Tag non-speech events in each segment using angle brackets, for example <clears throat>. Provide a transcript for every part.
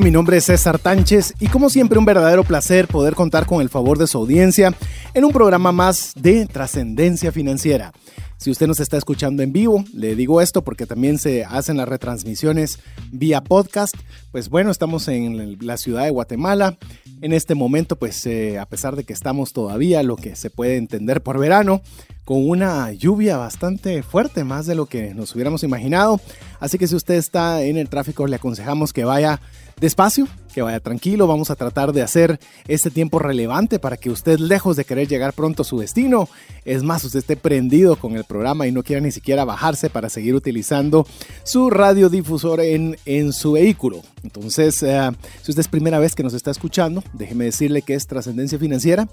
Mi nombre es César Tánchez y como siempre un verdadero placer poder contar con el favor de su audiencia en un programa más de trascendencia financiera. Si usted nos está escuchando en vivo, le digo esto porque también se hacen las retransmisiones vía podcast. Pues bueno, estamos en la ciudad de Guatemala. En este momento, pues eh, a pesar de que estamos todavía lo que se puede entender por verano, con una lluvia bastante fuerte, más de lo que nos hubiéramos imaginado. Así que si usted está en el tráfico, le aconsejamos que vaya despacio, que vaya tranquilo. Vamos a tratar de hacer este tiempo relevante para que usted, lejos de querer llegar pronto a su destino, es más, usted esté prendido con el programa y no quiera ni siquiera bajarse para seguir utilizando su radiodifusor en, en su vehículo. Entonces, eh, si usted es primera vez que nos está escuchando, déjeme decirle que es Trascendencia Financiera.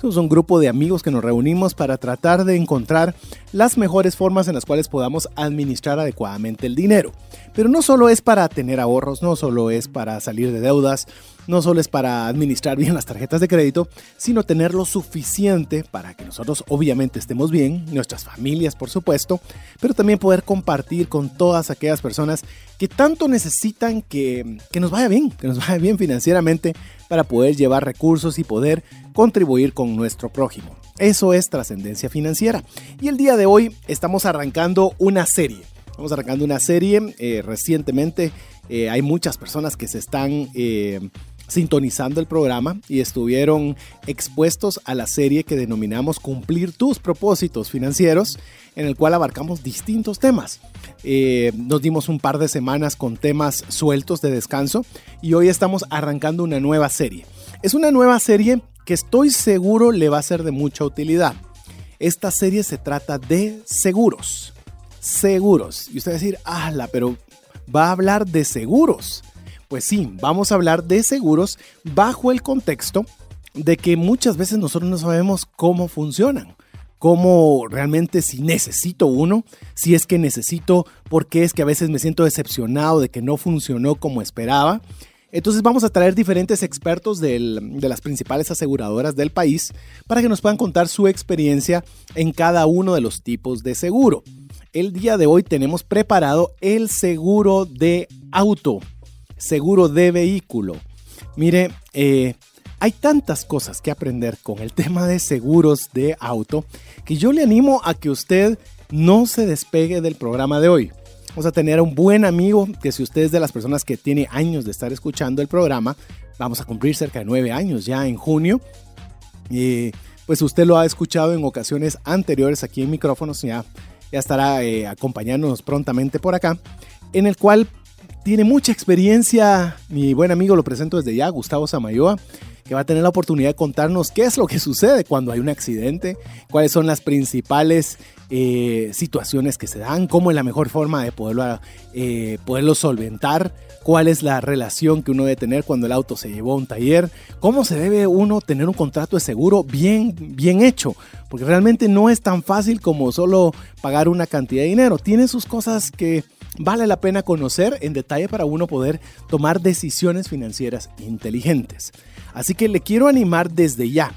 Somos un grupo de amigos que nos reunimos para tratar de encontrar las mejores formas en las cuales podamos administrar adecuadamente el dinero. Pero no solo es para tener ahorros, no solo es para salir de deudas, no solo es para administrar bien las tarjetas de crédito, sino tener lo suficiente para que nosotros obviamente estemos bien, nuestras familias por supuesto, pero también poder compartir con todas aquellas personas que tanto necesitan que, que nos vaya bien, que nos vaya bien financieramente para poder llevar recursos y poder contribuir con nuestro prójimo. Eso es trascendencia financiera. Y el día de hoy estamos arrancando una serie. Estamos arrancando una serie eh, recientemente. Eh, hay muchas personas que se están eh, sintonizando el programa y estuvieron expuestos a la serie que denominamos Cumplir tus propósitos financieros, en el cual abarcamos distintos temas. Nos dimos un par de semanas con temas sueltos de descanso y hoy estamos arrancando una nueva serie. Es una nueva serie que estoy seguro le va a ser de mucha utilidad. Esta serie se trata de seguros. Seguros. Y usted va a decir, ala, pero va a hablar de seguros. Pues sí, vamos a hablar de seguros bajo el contexto de que muchas veces nosotros no sabemos cómo funcionan, cómo realmente si necesito uno, si es que necesito, porque es que a veces me siento decepcionado de que no funcionó como esperaba. Entonces vamos a traer diferentes expertos de las principales aseguradoras del país para que nos puedan contar su experiencia en cada uno de los tipos de seguro. El día de hoy tenemos preparado el seguro de auto seguro de vehículo. Mire, eh, hay tantas cosas que aprender con el <laughs> tema de seguros de auto que yo le animo a que usted no se despegue del programa de hoy. Vamos a tener a un buen amigo que si usted es de las personas que tiene años de estar escuchando el programa, vamos a cumplir cerca de nueve años ya en junio. Y pues usted lo ha escuchado en ocasiones anteriores aquí en micrófonos, ya, ya estará eh, acompañándonos prontamente por acá, en el cual tiene mucha experiencia. Mi buen amigo lo presento desde ya, Gustavo Samayoa, que va a tener la oportunidad de contarnos qué es lo que sucede cuando hay un accidente, cuáles son las principales eh, situaciones que se dan, cómo es la mejor forma de poderlo, eh, poderlo solventar, cuál es la relación que uno debe tener cuando el auto se llevó a un taller, cómo se debe uno tener un contrato de seguro bien, bien hecho, porque realmente no es tan fácil como solo pagar una cantidad de dinero, tiene sus cosas que vale la pena conocer en detalle para uno poder tomar decisiones financieras inteligentes. Así que le quiero animar desde ya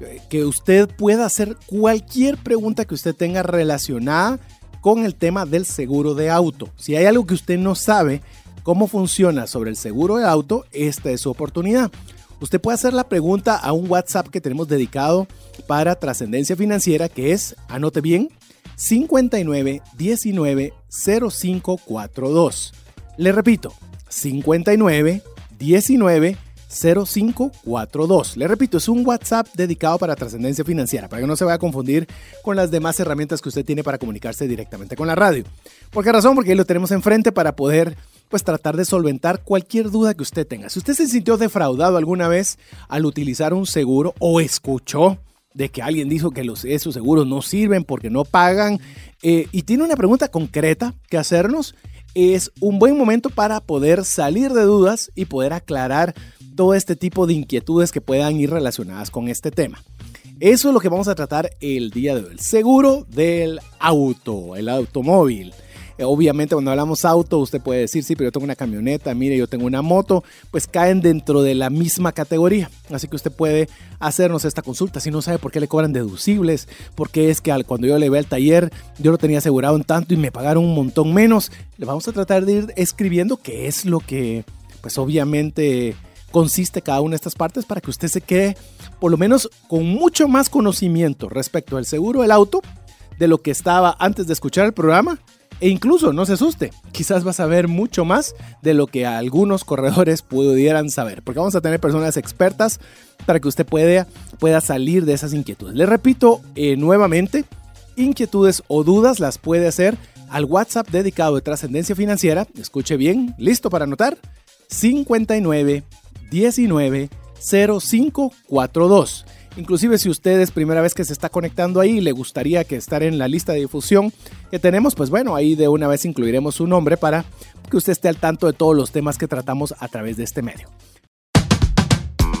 eh, que usted pueda hacer cualquier pregunta que usted tenga relacionada con el tema del seguro de auto. Si hay algo que usted no sabe cómo funciona sobre el seguro de auto, esta es su oportunidad. Usted puede hacer la pregunta a un WhatsApp que tenemos dedicado para trascendencia financiera, que es, anote bien, 59 19 0542. Le repito, 59 19 0542. Le repito, es un WhatsApp dedicado para trascendencia financiera, para que no se vaya a confundir con las demás herramientas que usted tiene para comunicarse directamente con la radio. ¿Por qué razón? Porque ahí lo tenemos enfrente para poder pues tratar de solventar cualquier duda que usted tenga. Si usted se sintió defraudado alguna vez al utilizar un seguro o escuchó de que alguien dijo que los, esos seguros no sirven porque no pagan eh, y tiene una pregunta concreta que hacernos, es un buen momento para poder salir de dudas y poder aclarar todo este tipo de inquietudes que puedan ir relacionadas con este tema. Eso es lo que vamos a tratar el día de hoy. El seguro del auto, el automóvil. Eh, obviamente cuando hablamos auto, usted puede decir, sí, pero yo tengo una camioneta, mire, yo tengo una moto, pues caen dentro de la misma categoría. Así que usted puede hacernos esta consulta. Si no sabe por qué le cobran deducibles, porque es que cuando yo le ve al taller, yo lo tenía asegurado en tanto y me pagaron un montón menos, le vamos a tratar de ir escribiendo qué es lo que, pues obviamente consiste cada una de estas partes para que usted se quede por lo menos con mucho más conocimiento respecto al seguro del auto de lo que estaba antes de escuchar el programa e incluso, no se asuste, quizás vas a ver mucho más de lo que algunos corredores pudieran saber, porque vamos a tener personas expertas para que usted pueda, pueda salir de esas inquietudes. Le repito eh, nuevamente, inquietudes o dudas las puede hacer al WhatsApp dedicado de trascendencia financiera. Escuche bien, listo para anotar. 59 19 0542. Inclusive si usted es primera vez que se está conectando ahí y le gustaría que estar en la lista de difusión que tenemos, pues bueno, ahí de una vez incluiremos su nombre para que usted esté al tanto de todos los temas que tratamos a través de este medio.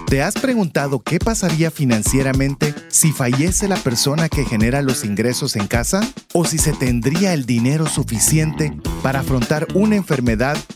¿Te has preguntado qué pasaría financieramente si fallece la persona que genera los ingresos en casa? ¿O si se tendría el dinero suficiente para afrontar una enfermedad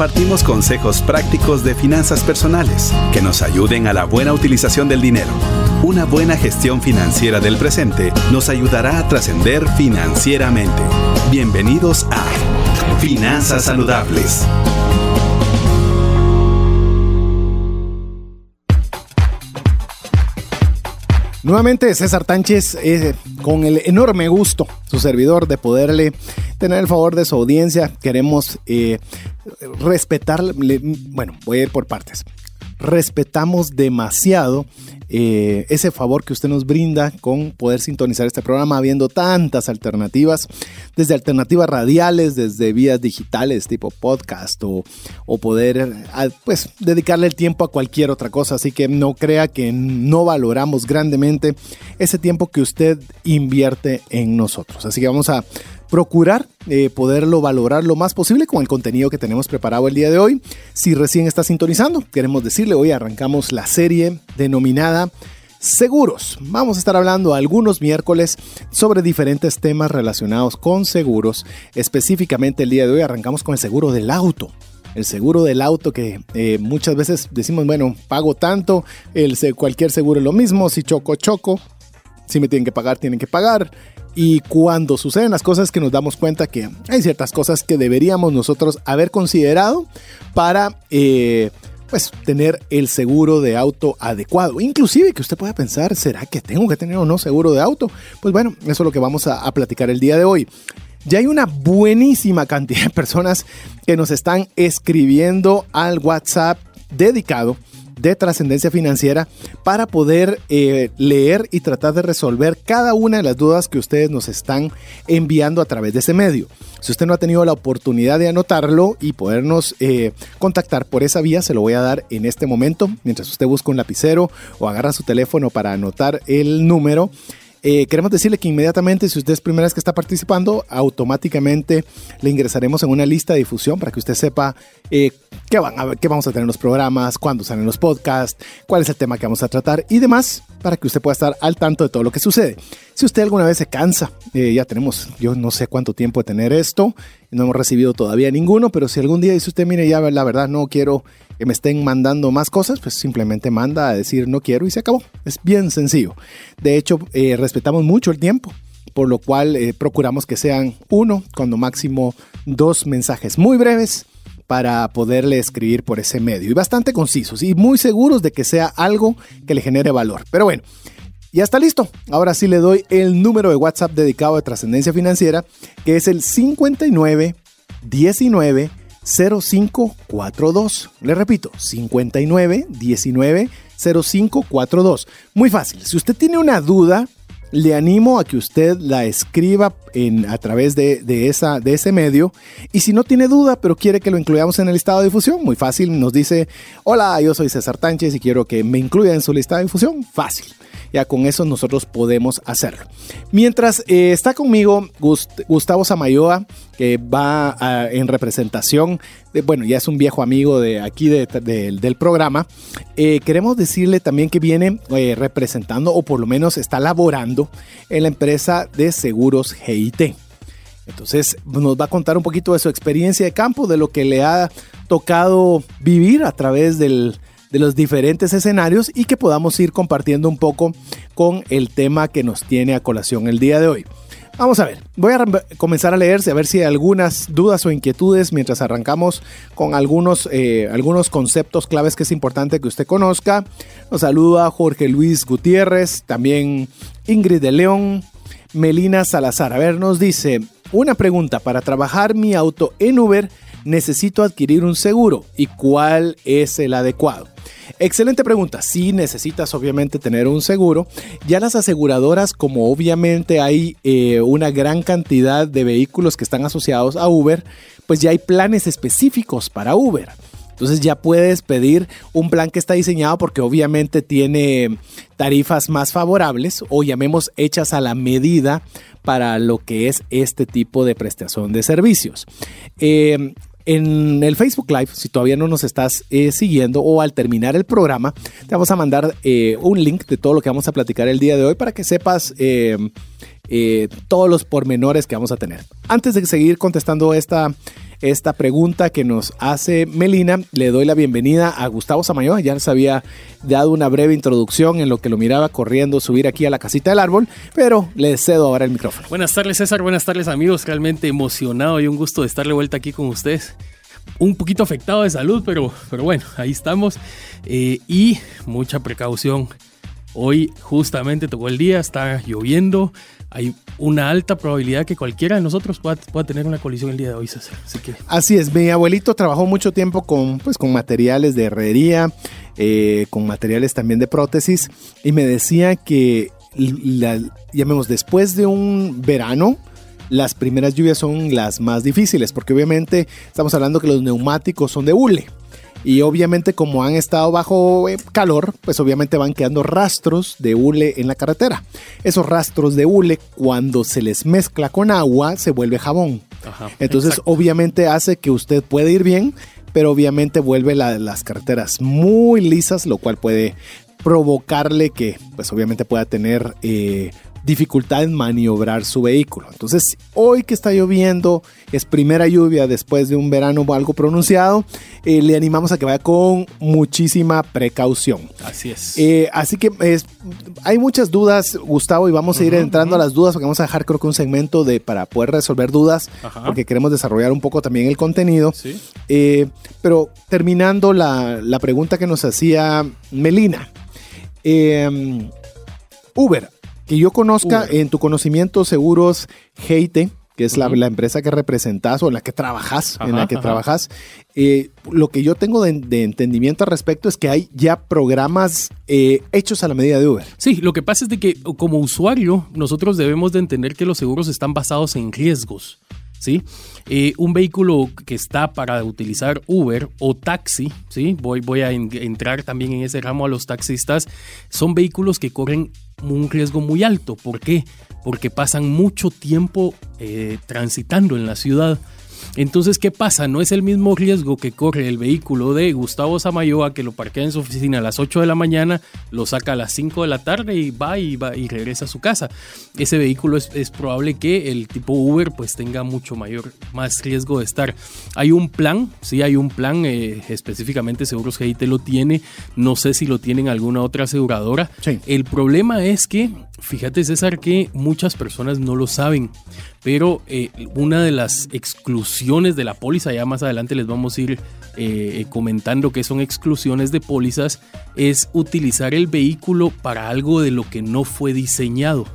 Compartimos consejos prácticos de finanzas personales que nos ayuden a la buena utilización del dinero. Una buena gestión financiera del presente nos ayudará a trascender financieramente. Bienvenidos a Finanzas Saludables. Nuevamente César Tánchez eh, con el enorme gusto, su servidor, de poderle tener el favor de su audiencia. Queremos eh, respetarle, bueno, voy a ir por partes. Respetamos demasiado eh, ese favor que usted nos brinda con poder sintonizar este programa, habiendo tantas alternativas, desde alternativas radiales, desde vías digitales tipo podcast o, o poder pues, dedicarle el tiempo a cualquier otra cosa. Así que no crea que no valoramos grandemente ese tiempo que usted invierte en nosotros. Así que vamos a procurar eh, poderlo valorar lo más posible con el contenido que tenemos preparado el día de hoy. Si recién está sintonizando, queremos decirle, hoy arrancamos la serie denominada Seguros. Vamos a estar hablando algunos miércoles sobre diferentes temas relacionados con seguros. Específicamente el día de hoy arrancamos con el seguro del auto el seguro del auto que eh, muchas veces decimos, bueno, pago tanto, el, cualquier seguro es lo mismo, si choco, choco, si me tienen que pagar, tienen que pagar. Y cuando suceden las cosas que nos damos cuenta que hay ciertas cosas que deberíamos nosotros haber considerado para eh, pues tener el seguro de auto adecuado. Inclusive que usted pueda pensar, ¿será que tengo que tener o no seguro de auto? Pues bueno, eso es lo que vamos a, a platicar el día de hoy. Ya hay una buenísima cantidad de personas que nos están escribiendo al WhatsApp dedicado de trascendencia financiera para poder eh, leer y tratar de resolver cada una de las dudas que ustedes nos están enviando a través de ese medio. Si usted no ha tenido la oportunidad de anotarlo y podernos eh, contactar por esa vía, se lo voy a dar en este momento, mientras usted busca un lapicero o agarra su teléfono para anotar el número. Eh, queremos decirle que inmediatamente, si usted es primera vez que está participando, automáticamente le ingresaremos en una lista de difusión para que usted sepa eh, qué, van a, qué vamos a tener en los programas, cuándo salen los podcasts, cuál es el tema que vamos a tratar y demás, para que usted pueda estar al tanto de todo lo que sucede. Si usted alguna vez se cansa, eh, ya tenemos, yo no sé cuánto tiempo de tener esto, no hemos recibido todavía ninguno, pero si algún día dice usted, mire, ya la verdad no quiero que me estén mandando más cosas, pues simplemente manda a decir no quiero y se acabó. Es bien sencillo. De hecho, eh, respetamos mucho el tiempo, por lo cual eh, procuramos que sean uno, cuando máximo dos mensajes muy breves para poderle escribir por ese medio y bastante concisos y muy seguros de que sea algo que le genere valor. Pero bueno, ya está listo. Ahora sí le doy el número de WhatsApp dedicado a trascendencia financiera, que es el 59 19 0542. Le repito, 59 19 0542. Muy fácil. Si usted tiene una duda, le animo a que usted la escriba en, a través de, esa, de ese medio. Y si no tiene duda, pero quiere que lo incluyamos en el listado de difusión, muy fácil, nos dice, hola, yo soy César Tánchez y quiero que me incluya en su lista de difusión. Fácil ya con eso nosotros podemos hacerlo. Mientras eh, está conmigo Gustavo Samayoa, que va en representación, bueno, ya es un viejo amigo de aquí del programa, eh, queremos decirle también que viene eh, representando o por lo menos está laborando en la empresa de seguros GIT. Entonces nos va a contar un poquito de su experiencia de campo, de lo que le ha tocado vivir a través del, de los diferentes escenarios y que podamos ir compartiendo un poco con el tema que nos tiene a colación el día de hoy. Vamos a ver, voy a comenzar a leerse a ver si hay algunas dudas o inquietudes mientras arrancamos con algunos, eh, algunos conceptos claves que es importante que usted conozca. Nos saluda Jorge Luis Gutiérrez, también Ingrid de León, Melina Salazar. A ver, nos dice, una pregunta, para trabajar mi auto en Uber necesito adquirir un seguro y cuál es el adecuado. Excelente pregunta. Si necesitas obviamente tener un seguro, ya las aseguradoras, como obviamente hay eh, una gran cantidad de vehículos que están asociados a Uber, pues ya hay planes específicos para Uber. Entonces ya puedes pedir un plan que está diseñado porque obviamente tiene tarifas más favorables o llamemos hechas a la medida para lo que es este tipo de prestación de servicios. Eh, en el Facebook Live, si todavía no nos estás eh, siguiendo o al terminar el programa, te vamos a mandar eh, un link de todo lo que vamos a platicar el día de hoy para que sepas eh, todos los pormenores que vamos a tener. Antes de seguir contestando esta esta pregunta que nos hace Melina. Le doy la bienvenida a Gustavo Samayoa. Ya nos había dado una breve introducción en lo que lo miraba corriendo subir aquí a la casita del árbol, pero le cedo ahora el micrófono. Buenas tardes César, buenas tardes amigos. Realmente emocionado y un gusto de estar de vuelta aquí con ustedes un poquito afectado de salud, pero, pero bueno, ahí estamos. Eh, y mucha precaución. Hoy justamente tocó el día, está lloviendo, hay una alta probabilidad que cualquiera de nosotros pueda, tener una colisión el día de hoy, César. Así, que... Así es, mi abuelito trabajó mucho tiempo con, pues, con materiales de herrería, eh, con materiales también de prótesis, y me decía que, llamemos, después de un verano, las primeras lluvias son las más difíciles, porque obviamente estamos hablando que los neumáticos son de hule. Y obviamente como han estado bajo eh, calor, pues obviamente van quedando rastros de hule en la carretera. Esos rastros de hule cuando se les mezcla con agua se vuelve jabón. Entonces obviamente hace que usted pueda ir bien, pero obviamente vuelve las carreteras muy lisas, lo cual puede provocarle que pues obviamente pueda tener eh, dificultad en maniobrar su vehículo. Entonces, hoy que está lloviendo, es primera lluvia después de un verano algo pronunciado, eh, le animamos a que vaya con muchísima precaución. Así es. Eh, así que hay muchas dudas, Gustavo, y vamos a ir entrando a las dudas porque vamos a dejar creo que un segmento de para poder resolver dudas, porque queremos desarrollar un poco también el contenido. ¿Sí? Eh, pero terminando la, la, pregunta que nos hacía Melina. Uber, que yo conozca en tu conocimiento seguros Heite, que es la, empresa que representas o en la que trabajas, en la que trabajas. Eh, lo que yo tengo de, entendimiento al respecto es que hay ya programas eh, hechos a la medida de Uber. Sí, lo que pasa es de que como usuario nosotros debemos de entender que los seguros están basados en riesgos. ¿Sí? Eh, un vehículo que está para utilizar Uber o taxi, ¿sí? Voy, voy a entrar también en ese ramo a los taxistas, son vehículos que corren un riesgo muy alto. ¿Por qué? Porque pasan mucho tiempo eh, transitando en la ciudad. Entonces, ¿qué pasa? No es el mismo riesgo que corre el vehículo de Gustavo Samayoa que lo parquea en su oficina a las 8 de la mañana, lo saca a las 5 de la tarde y va y va y regresa a su casa. Ese vehículo es, probable que el tipo Uber pues tenga mucho mayor, más riesgo de estar. Hay un plan, sí hay un plan, eh, específicamente Seguros GIT lo tiene, no sé si lo tienen alguna otra aseguradora. El problema es que, fíjate César, que muchas personas no lo saben pero eh, una de las exclusiones de la póliza, ya más adelante les vamos a ir eh, comentando que son exclusiones de pólizas, es utilizar el vehículo para algo de lo que no fue diseñado.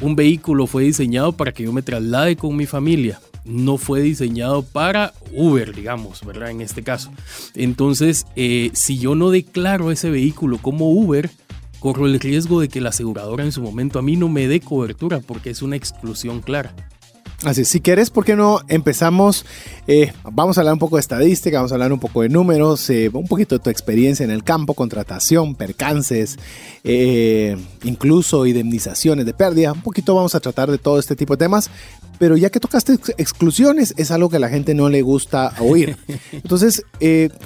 Un vehículo fue diseñado para que yo me traslade con mi familia no fue diseñado para Uber, digamos, ¿verdad? En este caso. Entonces, eh, si yo no declaro ese vehículo como Uber, corro el riesgo de que la aseguradora en su momento a mí no me dé cobertura porque es una exclusión clara. Así, si quieres, ¿por qué no empezamos? Eh, vamos a hablar un poco de estadística, vamos a hablar un poco de números, eh, un poquito de tu experiencia en el campo, contratación, percances, eh, incluso indemnizaciones de pérdida. Un poquito vamos a tratar de todo este tipo de temas, pero ya que tocaste exclusiones, es algo que a la gente no le gusta oír. <laughs> Entonces,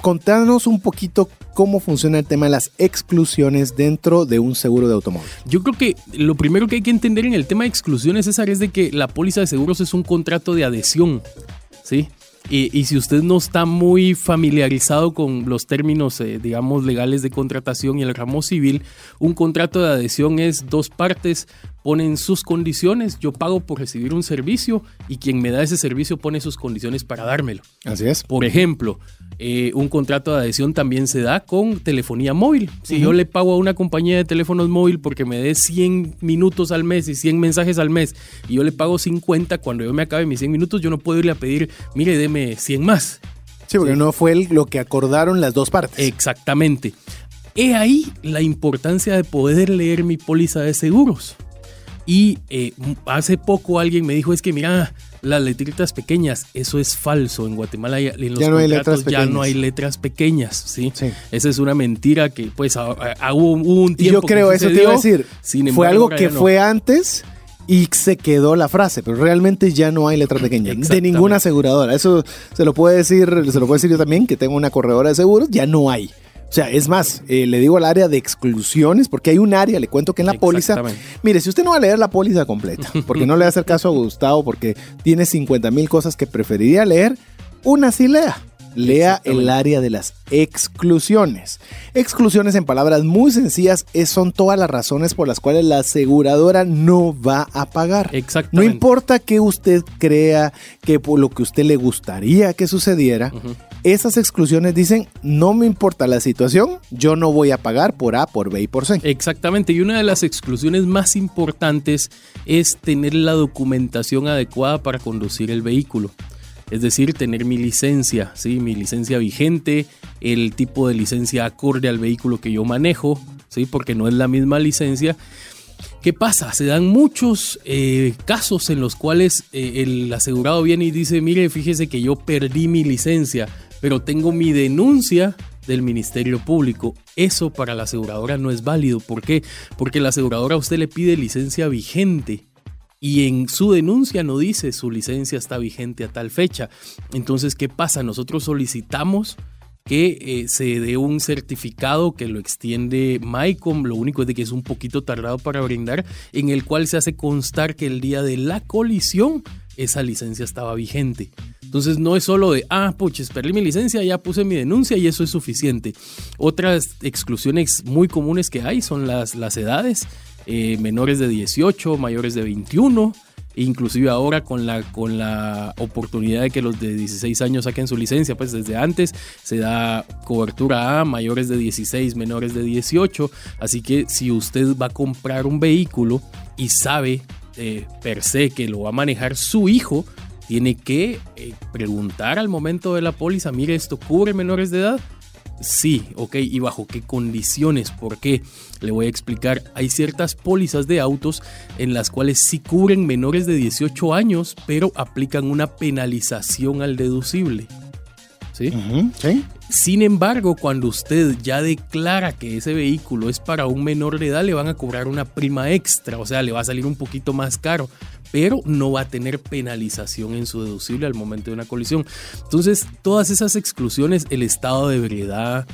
contanos un poquito cómo funciona el tema de las exclusiones dentro de un seguro de automóvil. Yo creo que lo primero que hay que entender en el tema de exclusiones, César, es de que la póliza de seguros es un contrato de adhesión, ¿sí? Y, si usted no está muy familiarizado con los términos, eh, digamos, legales de contratación y el ramo civil, un contrato de adhesión es dos partes ponen sus condiciones, yo pago por recibir un servicio y quien me da ese servicio pone sus condiciones para dármelo. Así es. Por ejemplo, eh, un contrato de adhesión también se da con telefonía móvil. Si yo le pago a una compañía de teléfonos móvil porque me dé 100 minutos al mes y 100 mensajes al mes y yo le pago 50, cuando yo me acabe mis 100 minutos, yo no puedo irle a pedir, mire, deme 100 más. Sí, porque no fue lo que acordaron las dos partes. Exactamente. He ahí la importancia de poder leer mi póliza de seguros. Y eh, hace poco alguien me dijo, es que mira, las letritas pequeñas, eso es falso. En Guatemala en los ya no hay letras ya no hay letras pequeñas, ¿sí? Esa es una mentira que pues hubo, un tiempo. yo creo, eso te iba a decir, fue algo que fue antes y se quedó la frase, pero realmente ya no hay letras pequeñas de ninguna aseguradora. Eso se lo puede decir, se lo puedo decir yo también, que tengo una corredora de seguros, ya no hay. O sea, es más, eh, le digo al área de exclusiones, porque hay un área, le cuento que en la póliza. Mire, si usted no va a leer la póliza completa, <laughs> porque no le va a hacer caso a Gustavo, porque tiene 50 mil cosas que preferiría leer, una sí lea. Lea el área de las exclusiones. Exclusiones en palabras muy sencillas son todas las razones por las cuales la aseguradora no va a pagar. Exactamente. No importa que usted crea que por lo que usted le gustaría que sucediera, esas exclusiones dicen, no me importa la situación, yo no voy a pagar por A, por B y por C. Exactamente, y una de las exclusiones más importantes es tener la documentación adecuada para conducir el vehículo. Es decir, tener mi licencia, ¿sí? mi licencia vigente, el tipo de licencia acorde al vehículo que yo manejo, ¿sí? porque no es la misma licencia. ¿Qué pasa? Se dan muchos eh, casos en los cuales eh, el asegurado viene y dice, mire, fíjese que yo perdí mi licencia, pero tengo mi denuncia del Ministerio Público. Eso para la aseguradora no es válido. ¿Por qué? Porque la aseguradora a usted le pide licencia vigente y en su denuncia no dice su licencia está vigente a tal fecha. Entonces, ¿qué pasa? Nosotros solicitamos que eh, se dé un certificado que lo extiende MyCom, lo único es de que es un poquito tardado para brindar, en el cual se hace constar que el día de la colisión esa licencia estaba vigente. Entonces no es solo de, ah, puches, perdí mi licencia, ya puse mi denuncia y eso es suficiente. Otras exclusiones muy comunes que hay son las, las edades. Eh, menores de 18, mayores de 21, inclusive ahora con la, con la oportunidad de que los de 16 años saquen su licencia, pues desde antes se da cobertura a mayores de 16, menores de 18, así que si usted va a comprar un vehículo y sabe eh, per se que lo va a manejar su hijo, tiene que eh, preguntar al momento de la póliza, mire, ¿esto cubre menores de edad? Sí, ok, ¿y bajo qué condiciones? ¿Por qué? Le voy a explicar. Hay ciertas pólizas de autos en las cuales sí cubren menores de 18 años, pero aplican una penalización al deducible. ¿Sí? ¿Sí? Sin embargo, cuando usted ya declara que ese vehículo es para un menor de edad, le van a cobrar una prima extra, o sea, le va a salir un poquito más caro pero no va a tener penalización en su deducible al momento de una colisión. Entonces, todas esas exclusiones, el estado de ebriedad.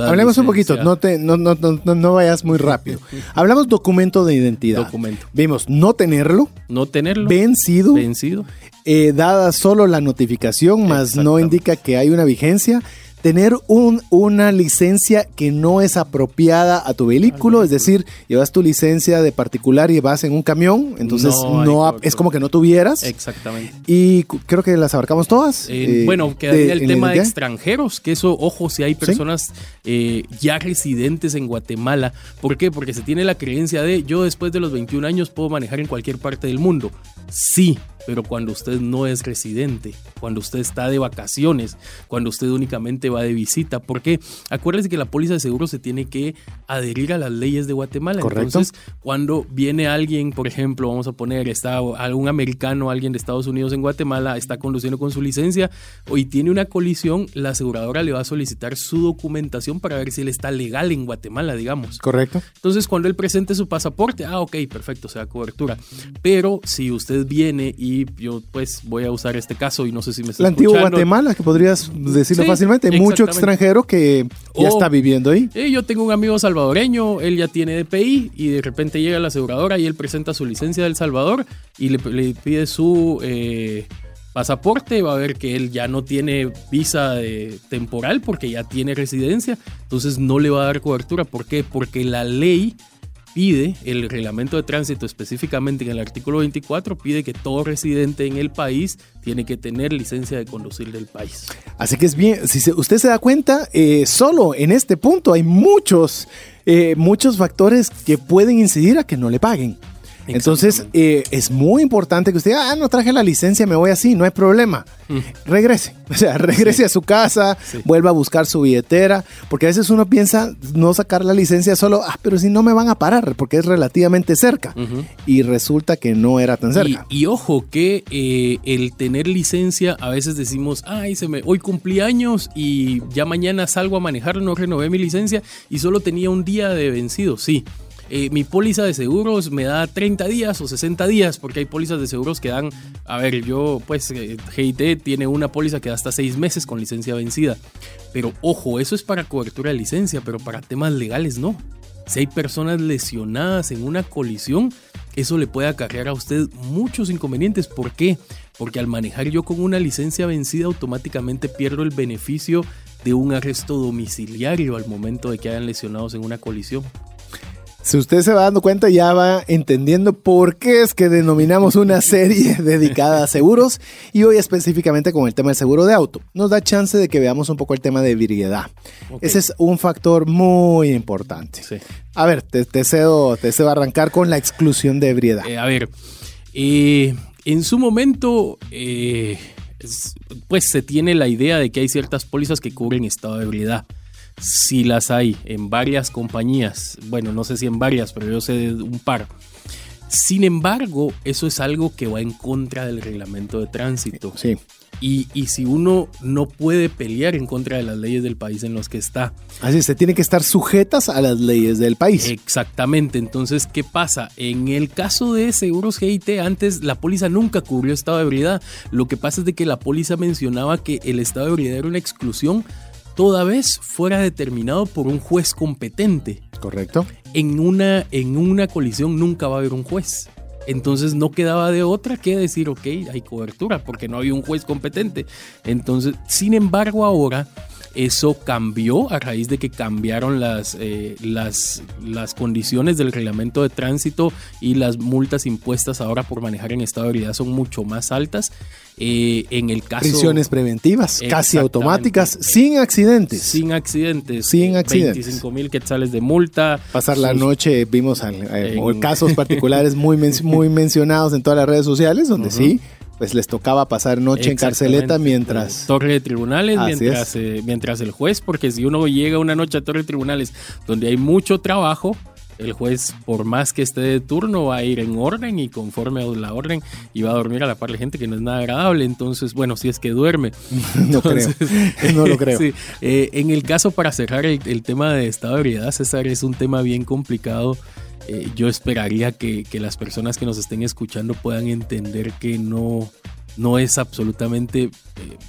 Hablemos un poquito, no, te, no, no, no, vayas muy rápido. <laughs> Hablamos documento de identidad. Documento. Vimos no tenerlo. No tenerlo. Vencido. Vencido. Eh, dada solo la notificación, más no indica que hay una vigencia tener un, una licencia que no es apropiada a tu vehículo, es decir, llevas tu licencia de particular y vas en un camión, entonces no, es como que no tuvieras. Exactamente. Y creo que las abarcamos todas. Eh, bueno, quedaría el tema de extranjeros, que eso, ojo, si hay personas eh, ya residentes en Guatemala. ¿Por qué? Porque se tiene la creencia de yo después de los 21 años puedo manejar en cualquier parte del mundo. Sí, pero cuando usted no es residente, cuando usted está de vacaciones, cuando usted únicamente va de visita. Porque acuérdese que la póliza de seguro se tiene que adherir a las leyes de Guatemala. Correcto. Entonces, cuando viene alguien, por ejemplo, vamos a poner, está algún americano, alguien de Estados Unidos en Guatemala, está conduciendo con su licencia y tiene una colisión, la aseguradora le va a solicitar su documentación para ver si él está legal en Guatemala, digamos. Correcto. Entonces, cuando él presente su pasaporte, ah, ok, perfecto, se da cobertura. Pero si usted viene y yo, pues, voy a usar este caso y no sé si me está La antigua. Guatemala, que podrías decirlo Sí, fácilmente. Hay mucho extranjero que ya O- está viviendo ahí. Eh, yo tengo un amigo salvadoreño, él ya tiene DPI y de repente llega a la aseguradora y él presenta su licencia del Salvador y le, le pide su eh, pasaporte, va a ver que él ya no tiene visa de- temporal porque ya tiene residencia, entonces no le va a dar cobertura. ¿Por qué? Porque la ley pide, el reglamento de tránsito específicamente en el artículo 24, pide que todo residente en el país tiene que tener licencia de conducir del país. Así que es bien, si se- usted se da cuenta, eh, solo en este punto hay muchos, eh, muchos factores que pueden incidir a que no le paguen. Entonces, eh, es muy importante que usted, ah, no traje la licencia, me voy así, no hay problema. Regrese, <laughs> o sea, regrese a su casa, Sí. vuelva a buscar su billetera, porque a veces uno piensa no sacar la licencia solo, ah, pero si no me van a parar, porque es relativamente cerca. Y resulta que no era tan cerca. Y, y ojo que eh, el tener licencia, a veces decimos, ay, se me, hoy cumplí años y ya mañana salgo a manejar, no renové mi licencia y solo tenía un día de vencido. Sí. Eh, mi póliza de seguros me da 30 días o 60 días, porque hay pólizas de seguros que dan, a ver, yo, pues, eh, GIT tiene una póliza que da hasta 6 meses con licencia vencida. Pero ojo, eso es para cobertura de licencia, pero para temas legales no. Si hay personas lesionadas en una colisión, eso le puede acarrear a usted muchos inconvenientes. ¿Por qué? Porque al manejar yo con una licencia vencida, automáticamente pierdo el beneficio de un arresto domiciliario al momento de que hayan lesionados en una colisión. Si usted se va dando cuenta, ya va entendiendo por qué es que denominamos una <laughs> serie dedicada a seguros y hoy específicamente con el tema del seguro de auto. Nos da chance de que veamos un poco el tema de ebriedad. Ok. Ese es un factor muy importante. Sí. A ver, te, te cedo, te cedo arrancar con la exclusión de ebriedad. Eh, a ver, eh, en su momento, eh, es- pues se tiene la idea de que hay ciertas pólizas que cubren estado de ebriedad. Si las hay en varias compañías, bueno, no sé si en varias, pero yo sé de un par. Sin embargo, eso es algo que va en contra del reglamento de tránsito. Sí. Y, y si uno no puede pelear en contra de las leyes del país en los que está, Así se tiene que estar sujetas a las leyes del país. Exactamente, entonces, ¿qué pasa? En el caso de seguros GIT, antes la póliza nunca cubrió estado de ebriedad. Lo que pasa es de que la póliza mencionaba que el estado de ebriedad era una exclusión toda vez fuera determinado por un juez competente. Correcto. En una, en una colisión nunca va a haber un juez. Entonces no quedaba de otra que decir, ok, hay cobertura, porque no había un juez competente. Entonces, sin embargo, ahora eso cambió a raíz de que cambiaron las, eh, las, las condiciones del reglamento de tránsito y las multas impuestas ahora por manejar en estado de ebriedad son mucho más altas. Eh, en el caso... Prisiones preventivas, casi automáticas, sin accidentes. Sin accidentes. Sin accidentes. 25 mil quetzales de multa. Pasar la noche, vimos al- eh, En- casos <laughs> particulares muy, men- muy mencionados en todas las redes sociales, donde sí, pues les tocaba pasar noche en carceleta mientras... Torre de tribunales, Así mientras, eh, mientras el juez, porque si uno llega una noche a Torre de tribunales donde hay mucho trabajo, el juez, por más que esté de turno, va a ir en orden y conforme a la orden y va a dormir a la par de gente que no es nada agradable. Entonces, bueno, si es que duerme. <laughs> No creo, <laughs> no lo creo. <laughs> Sí, eh, en el caso, para cerrar el, el tema de estado de ebriedad, César, es un tema bien complicado. Eh, yo esperaría que, que las personas que nos estén escuchando puedan entender que no, no es absolutamente eh,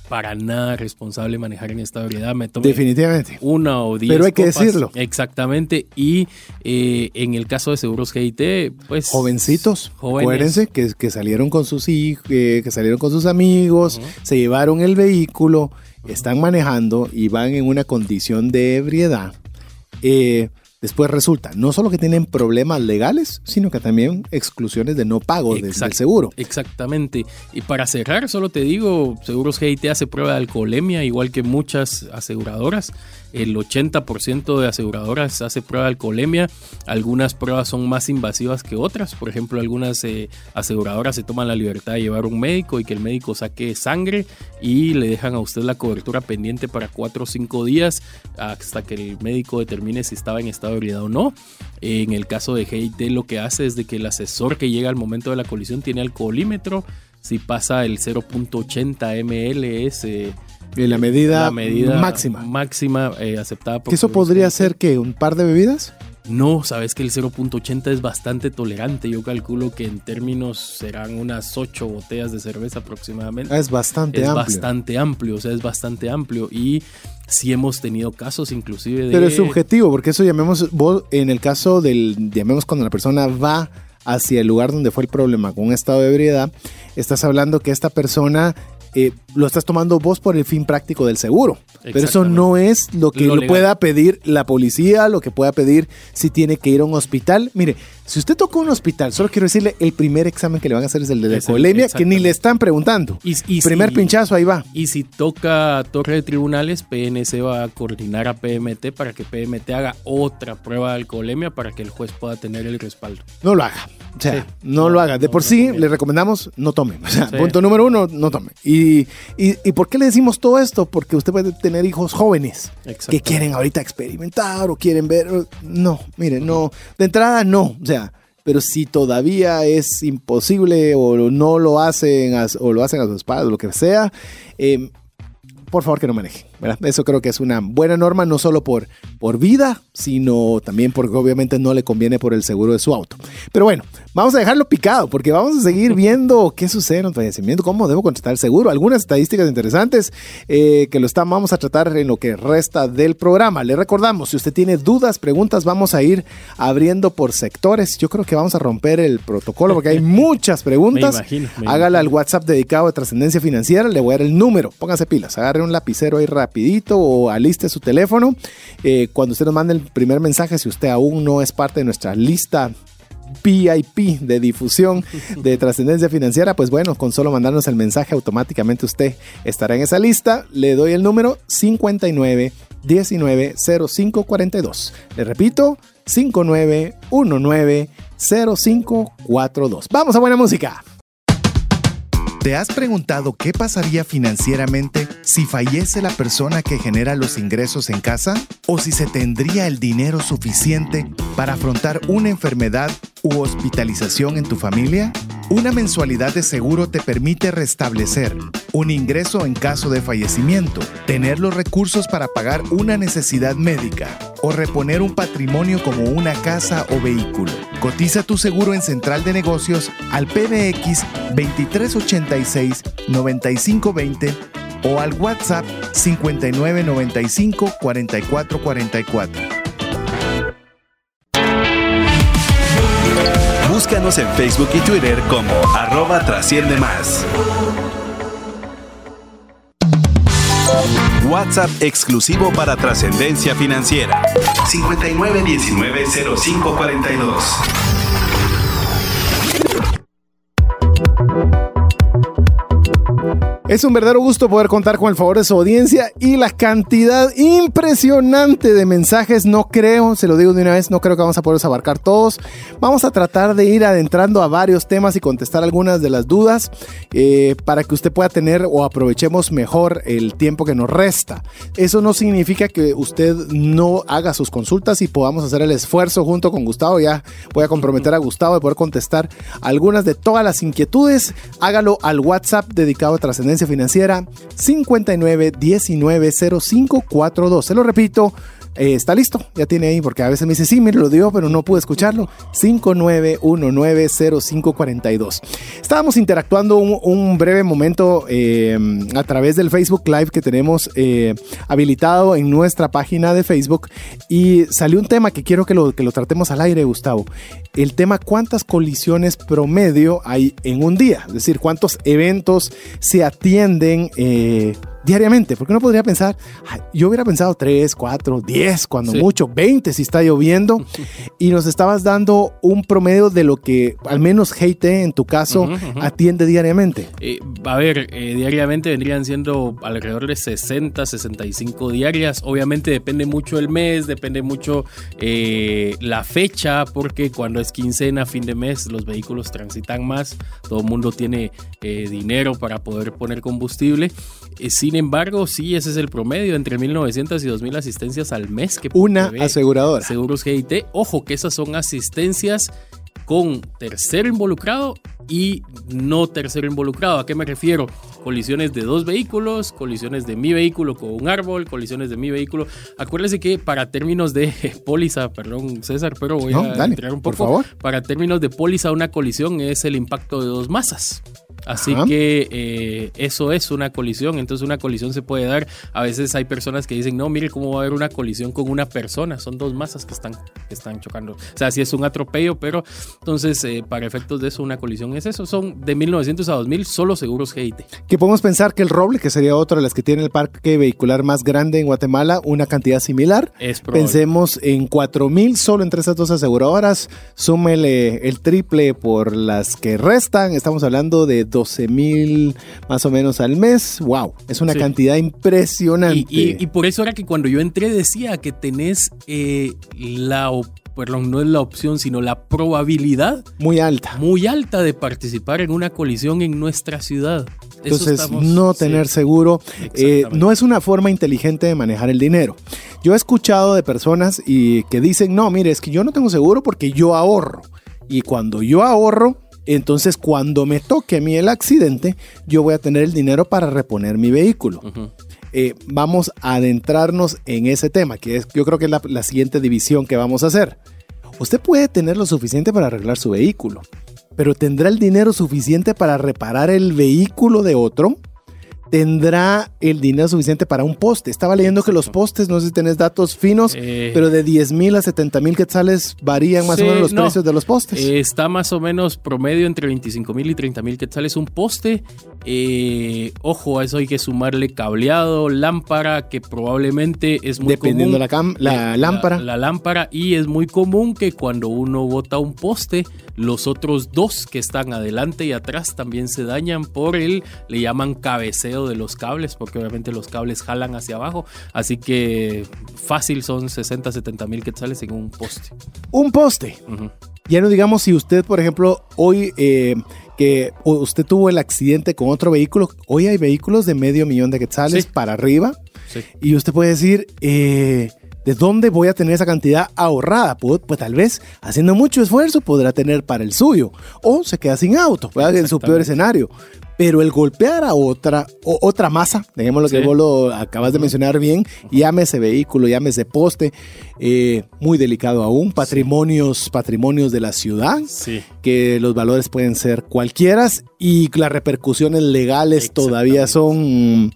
para nada responsable manejar en estado de ebriedad. Me tomé Definitivamente. una o diez Pero hay que decirlo. Exactamente. Y eh, en el caso de seguros GIT, pues... Jovencitos, jóvenes. acuérdense que, que salieron con sus hijos, que salieron con sus amigos, se llevaron el vehículo, están manejando y van en una condición de ebriedad. Eh, después resulta, no solo que tienen problemas legales, sino que también exclusiones de no pago desde el Exacto, seguro. Exactamente. Y para cerrar, solo te digo, Seguros GIT hace prueba de alcoholemia, igual que muchas aseguradoras. El 80% de aseguradoras hace prueba de alcoholemia. Algunas pruebas son más invasivas que otras. Por ejemplo, algunas eh, aseguradoras se toman la libertad de llevar un médico y que el médico saque sangre y le dejan a usted la cobertura pendiente para 4 o 5 días hasta que el médico determine si estaba en estado de ebriedad o no. En el caso de GIT lo que hace es de que el asesor que llega al momento de la colisión tiene alcoholímetro. Si pasa el 0.80 ml es... la medida, máxima. Máxima eh, aceptada por. ¿Eso podría ser que un par de bebidas? No, sabes que el 0.80 es bastante tolerante. Yo calculo que en términos serán unas 8 botellas de cerveza aproximadamente. Ah, es bastante amplio. Es bastante amplio, o sea, es bastante amplio. Y sí hemos tenido casos inclusive de... Pero es subjetivo, porque eso llamemos, vos, en el caso del, llamemos cuando la persona va hacia el lugar donde fue el problema con un estado de ebriedad, estás hablando que esta persona eh, lo estás tomando vos por el fin práctico del seguro. Pero eso no es lo que lo pueda pedir la policía, lo que pueda pedir si tiene que ir a un hospital. Mire, si usted toca un hospital, solo quiero decirle, el primer examen que le van a hacer es el de alcoholemia, que ni le están preguntando. Y, primer pinchazo, ahí va. Y si toca torre de tribunales, PNC va a coordinar a PMT para que PMT haga otra prueba de alcoholemia para que el juez pueda tener el respaldo. No lo haga. O sea, no, lo haga. De por sí, le recomendamos no tome. O sea, punto número uno, no tome. Y, y, por qué le decimos todo esto? Porque usted puede tener hijos jóvenes que quieren ahorita experimentar o quieren ver. No, mire, no. De entrada, no. O sea, pero si todavía es imposible o no lo hacen o lo hacen a sus padres, lo que sea, eh, por favor que no Eso creo que es una buena norma, no solo por, por vida, sino también porque obviamente no le conviene por el seguro de su auto. Pero bueno, vamos a dejarlo picado porque vamos a seguir viendo <laughs> qué sucede en el fallecimiento, cómo debo contratar el seguro, algunas estadísticas interesantes eh, que lo estamos vamos a tratar en lo que resta del programa. Le recordamos, si usted tiene dudas, preguntas, vamos a ir abriendo por sectores. Yo creo que vamos a romper el protocolo porque hay <laughs> muchas preguntas. Hágala al WhatsApp dedicado a trascendencia financiera, le voy a dar el número, póngase pilas, agarre un lapicero ahí rápido rapidito o aliste su teléfono. Eh, cuando usted nos mande el primer mensaje, si usted aún no es parte de nuestra lista VIP de difusión <laughs> de trascendencia financiera, pues bueno, con solo mandarnos el mensaje automáticamente usted estará en esa lista. Le doy el número 59 19 05 42. Le repito, 5919 0542. Vamos a buena música. ¿Te has preguntado qué pasaría financieramente si fallece la persona que genera los ingresos en casa? ¿O si se tendría el dinero suficiente para afrontar una enfermedad u hospitalización en tu familia? Una mensualidad de seguro te permite restablecer un ingreso en caso de fallecimiento, tener los recursos para pagar una necesidad médica o reponer un patrimonio como una casa o vehículo. Cotiza tu seguro en Central de Negocios al PBX 2386 9520 o al WhatsApp 5995 4444. Búscanos en Facebook y Twitter como arroba trasciende más. WhatsApp exclusivo para trascendencia financiera. 59190542. Es un verdadero gusto poder contar con el favor de su audiencia y la cantidad impresionante de mensajes. No creo, se lo digo de una vez, no creo que vamos a poder abarcar todos. Vamos a tratar de ir adentrando a varios temas y contestar algunas de las dudas eh, para que usted pueda tener o aprovechemos mejor el tiempo que nos resta. Eso no significa que usted no haga sus consultas y podamos hacer el esfuerzo junto con Gustavo. Ya voy a comprometer a Gustavo de poder contestar algunas de todas las inquietudes. Hágalo al WhatsApp dedicado a trascendencia financiera 59 19 0542. Se lo repito, eh, está listo, ya tiene ahí, porque a veces me dice, sí, me lo dio, pero no pude escucharlo. 59190542. Estábamos interactuando un, breve momento eh, a través del Facebook Live que tenemos eh, habilitado en nuestra página de Facebook y salió un tema que quiero que lo, que lo tratemos al aire, Gustavo. El tema cuántas colisiones promedio hay en un día, es decir, cuántos eventos se atienden diariamente, porque uno podría pensar, "Ay, yo hubiera pensado 3, 4, 10, cuando Sí. mucho, 20 si está lloviendo, <laughs> y nos estabas dando un promedio de lo que al menos GT en tu caso atiende diariamente. Eh, a ver, eh, diariamente vendrían siendo alrededor de 60, 65 diarias. Obviamente depende mucho el mes, depende mucho eh, la fecha, porque cuando es quincena, fin de mes, los vehículos transitan más. Todo el mundo tiene eh, dinero para poder poner combustible. Eh, sin embargo, sí, ese es el promedio, entre 1900 y 2000 asistencias al mes que Una aseguradora. Seguros GIT. Ojo que esas son asistencias con tercero involucrado y no tercero involucrado. ¿A qué me refiero? Colisiones de dos vehículos, colisiones de mi vehículo con un árbol, colisiones de mi vehículo. Acuérdese que para términos de <laughs> póliza, perdón César, pero voy No, a dale, entrar un por poco. favor. Para términos de póliza, una colisión es el impacto de dos masas. Así Ajá. que eh, eso es una colisión. Entonces una colisión se puede dar. A veces hay personas que dicen, no, mire cómo va a haber una colisión con una persona. Son dos masas que están, que están chocando. O sea, sí es un atropello, pero entonces eh, para efectos de eso una colisión es eso. Son de 1900 a 2000 solo seguros GIT. Que podemos pensar que el Roble, que sería otra de las que tiene el parque vehicular más grande en Guatemala, una cantidad similar. Es probable. Pensemos en 4 mil solo entre esas dos aseguradoras. Súmele el triple por las que restan. Estamos hablando de 12 mil más o menos al mes. ¡Wow! Es una Sí. cantidad impresionante. Y, y- y por eso era que cuando yo entré decía que tenés eh, la, perdón, no es la opción, sino la probabilidad Muy alta. muy alta de participar en una colisión en nuestra ciudad. Entonces, estamos- no sí. tener seguro eh, no es una forma inteligente de manejar el dinero. Yo he escuchado de personas y que dicen, no, mire, es que yo no tengo seguro porque yo ahorro. Y cuando yo ahorro, entonces cuando me toque a mí el accidente, yo voy a tener el dinero para reponer mi vehículo. Eh, vamos a adentrarnos en ese tema, que es, yo creo que es la, la siguiente división que vamos a hacer. Usted puede tener lo suficiente para arreglar su vehículo, pero ¿tendrá el dinero suficiente para reparar el vehículo de otro? ¿Tendrá el dinero suficiente para un poste? Estaba leyendo que los postes, no sé si tenés datos finos, Eh, pero de 10 mil a 70 mil quetzales varían más Sí, o menos los no. precios de los postes. Eh, está más o menos promedio entre 25 mil y 30 mil quetzales un poste. Eh, ojo, a eso hay que sumarle cableado, lámpara, que probablemente es muy Dependiendo común. la, cam- la lámpara. La, lámpara y es muy común que cuando uno bota un poste, los otros dos que están adelante y atrás también se dañan por el, le llaman cabeceo de los cables, porque obviamente los cables jalan hacia abajo. Así que fácil son 60, 70 mil quetzales en un poste. un poste. Ujú. Ya no digamos si usted, por ejemplo, hoy eh, que usted tuvo el accidente con otro vehículo, hoy hay vehículos de medio millón de quetzales Sí. para arriba Sí. y usted puede decir, eh, ¿de dónde voy a tener esa cantidad ahorrada? Pues, pues tal vez haciendo mucho esfuerzo podrá tener para el suyo o se queda sin auto, ¿verdad? en su peor escenario. Pero el golpear a otra, o- otra masa, digamos lo que Sí. vos lo acabas de mencionar bien, llámese vehículo, llámese poste, eh, muy delicado aún, patrimonios, patrimonios de la ciudad, Sí. que los valores pueden ser cualquieras y las repercusiones legales todavía son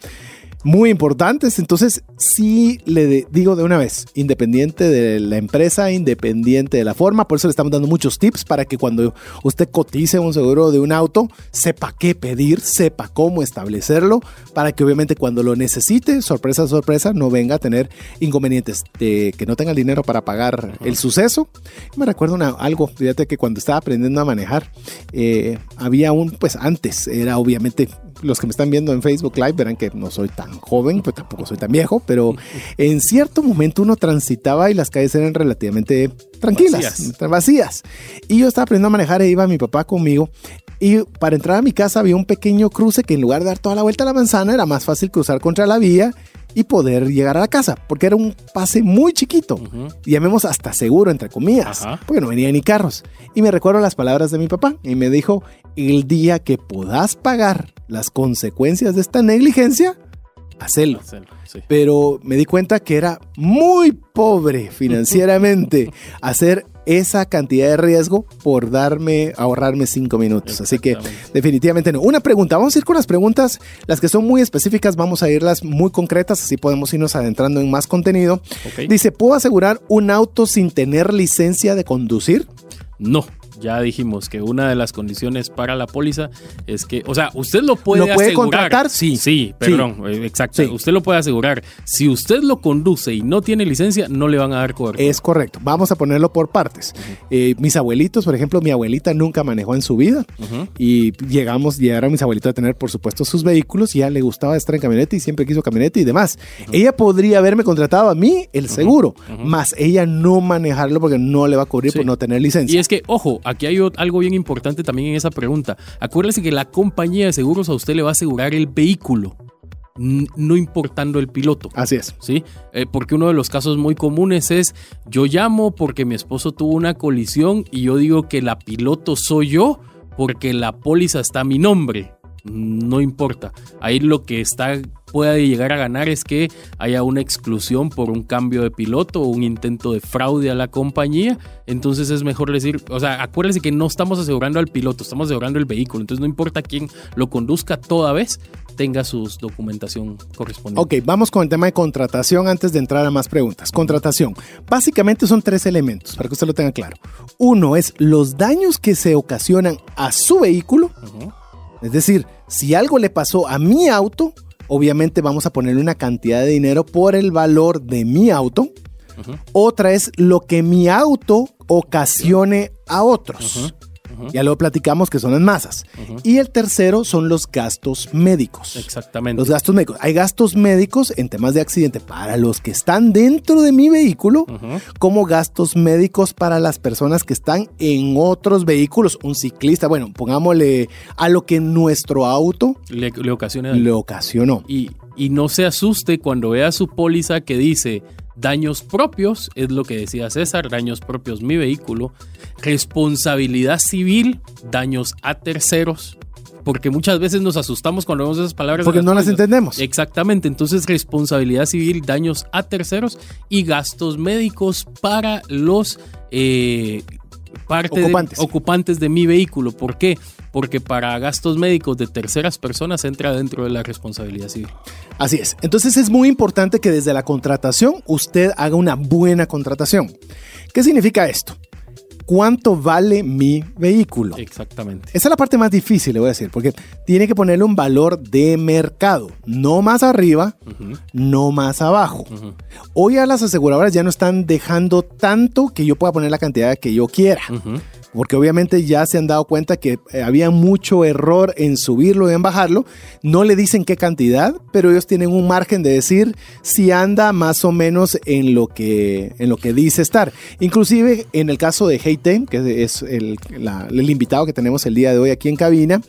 muy importantes. Entonces, sí le de- digo de una vez, independiente de la empresa, independiente de la forma, por eso le estamos dando muchos tips para que cuando usted cotice un seguro de un auto, sepa qué pedir, sepa cómo establecerlo, para que obviamente cuando lo necesite, sorpresa, sorpresa, no venga a tener inconvenientes de que no tenga el dinero para pagar el suceso. Me recuerdo algo, fíjate que cuando estaba aprendiendo a manejar, eh, había un, pues antes, era obviamente los que me están viendo en Facebook Live verán que no soy tan joven, pues tampoco soy tan viejo, pero en cierto momento uno transitaba y las calles eran relativamente tranquilas, Vacías. vacías. Y yo estaba aprendiendo a manejar e iba mi papá conmigo. Y para entrar a mi casa había un pequeño cruce que en lugar de dar toda la vuelta a la manzana era más fácil cruzar contra la vía y poder llegar a la casa, porque era un pase muy chiquito, Ujú. llamemos hasta seguro, entre comillas, Ajá. porque no venían ni carros. Y me recuerdo las palabras de mi papá y me dijo, el día que puedas pagar las consecuencias de esta negligencia, hacelo. Marcelo, sí. Pero me di cuenta que era muy pobre <laughs> financieramente hacer esa cantidad de riesgo por darme, ahorrarme cinco minutos. Así que definitivamente no. Una pregunta, vamos a ir con las preguntas, las que son muy específicas, vamos a irlas muy concretas, así podemos irnos adentrando en más contenido. Dice, ¿puedo asegurar un auto sin tener licencia de conducir? No, ya dijimos que una de las condiciones para la póliza es que, o sea, usted lo puede, ¿Lo puede asegurar. contratar? Sí. Sí, perdón, eh, exacto. Sí. Usted lo puede asegurar. Si usted lo conduce y no tiene licencia, no le van a dar cobertura. Es correcto. Vamos a ponerlo por partes. Eh, mis abuelitos, por ejemplo, mi abuelita nunca manejó en su vida Ujú. y llegamos, llegaron mis abuelitos a tener, por supuesto, sus vehículos y a ella le gustaba estar en camioneta y siempre quiso camioneta y demás. Ella podría haberme contratado a mí el seguro, más ella no manejarlo porque no le va a cubrir Sí. por no tener licencia. Y es que, ojo, aquí hay algo bien importante también en esa pregunta. Acuérdese que la compañía de seguros a usted le va a asegurar el vehículo, no importando el piloto. Así es. ¿sí? Eh, porque uno de los casos muy comunes es yo llamo porque mi esposo tuvo una colisión y yo digo que la piloto soy yo porque la póliza está a mi nombre. No importa. Ahí lo que está puede llegar a ganar es que haya una exclusión por un cambio de piloto o un intento de fraude a la compañía. Entonces es mejor decir, o sea, acuérdense que no estamos asegurando al piloto, estamos asegurando el vehículo. Entonces no importa quién lo conduzca toda vez, tenga su documentación correspondiente. Ok, vamos con el tema de contratación antes de entrar a más preguntas. Contratación. Básicamente son tres elementos, para que usted lo tenga claro. Uno es los daños que se ocasionan a su vehículo. Ujú. Es decir, si algo le pasó a mi auto, obviamente vamos a ponerle una cantidad de dinero por el valor de mi auto. Otra es lo que mi auto ocasione a otros. Ya lo platicamos que son las masas. Y el tercero son los gastos médicos. Exactamente. Los gastos médicos. Hay gastos médicos en temas de accidente para los que están dentro de mi vehículo, como gastos médicos para las personas que están en otros vehículos. Un ciclista, bueno, pongámosle a lo que nuestro auto le, le ocasiona le ocasionó. Y, y no se asuste cuando vea su póliza que dice daños propios, es lo que decía César, daños propios mi vehículo, responsabilidad civil, daños a terceros, porque muchas veces nos asustamos cuando vemos esas palabras. Porque no las entendemos. Exactamente, entonces responsabilidad civil, daños a terceros y gastos médicos para los eh, parte de- Ocupantes. ocupantes de mi vehículo. ¿Por qué? Porque para gastos médicos de terceras personas entra dentro de la responsabilidad civil. Así es. Entonces es muy importante que desde la contratación usted haga una buena contratación. ¿Qué significa esto? ¿Cuánto vale mi vehículo? Exactamente. Esa es la parte más difícil, le voy a decir, porque tiene que ponerle un valor de mercado, no más arriba, no más abajo. Hoy a las aseguradoras ya no están dejando tanto que yo pueda poner la cantidad que yo quiera. Porque obviamente ya se han dado cuenta que eh, había mucho error en subirlo y en bajarlo. No le dicen qué cantidad, pero ellos tienen un margen de decir si anda más o menos en lo que, en lo que dice estar. Inclusive en el caso de Heite, que es el, el invitado que tenemos el día de hoy aquí en cabina,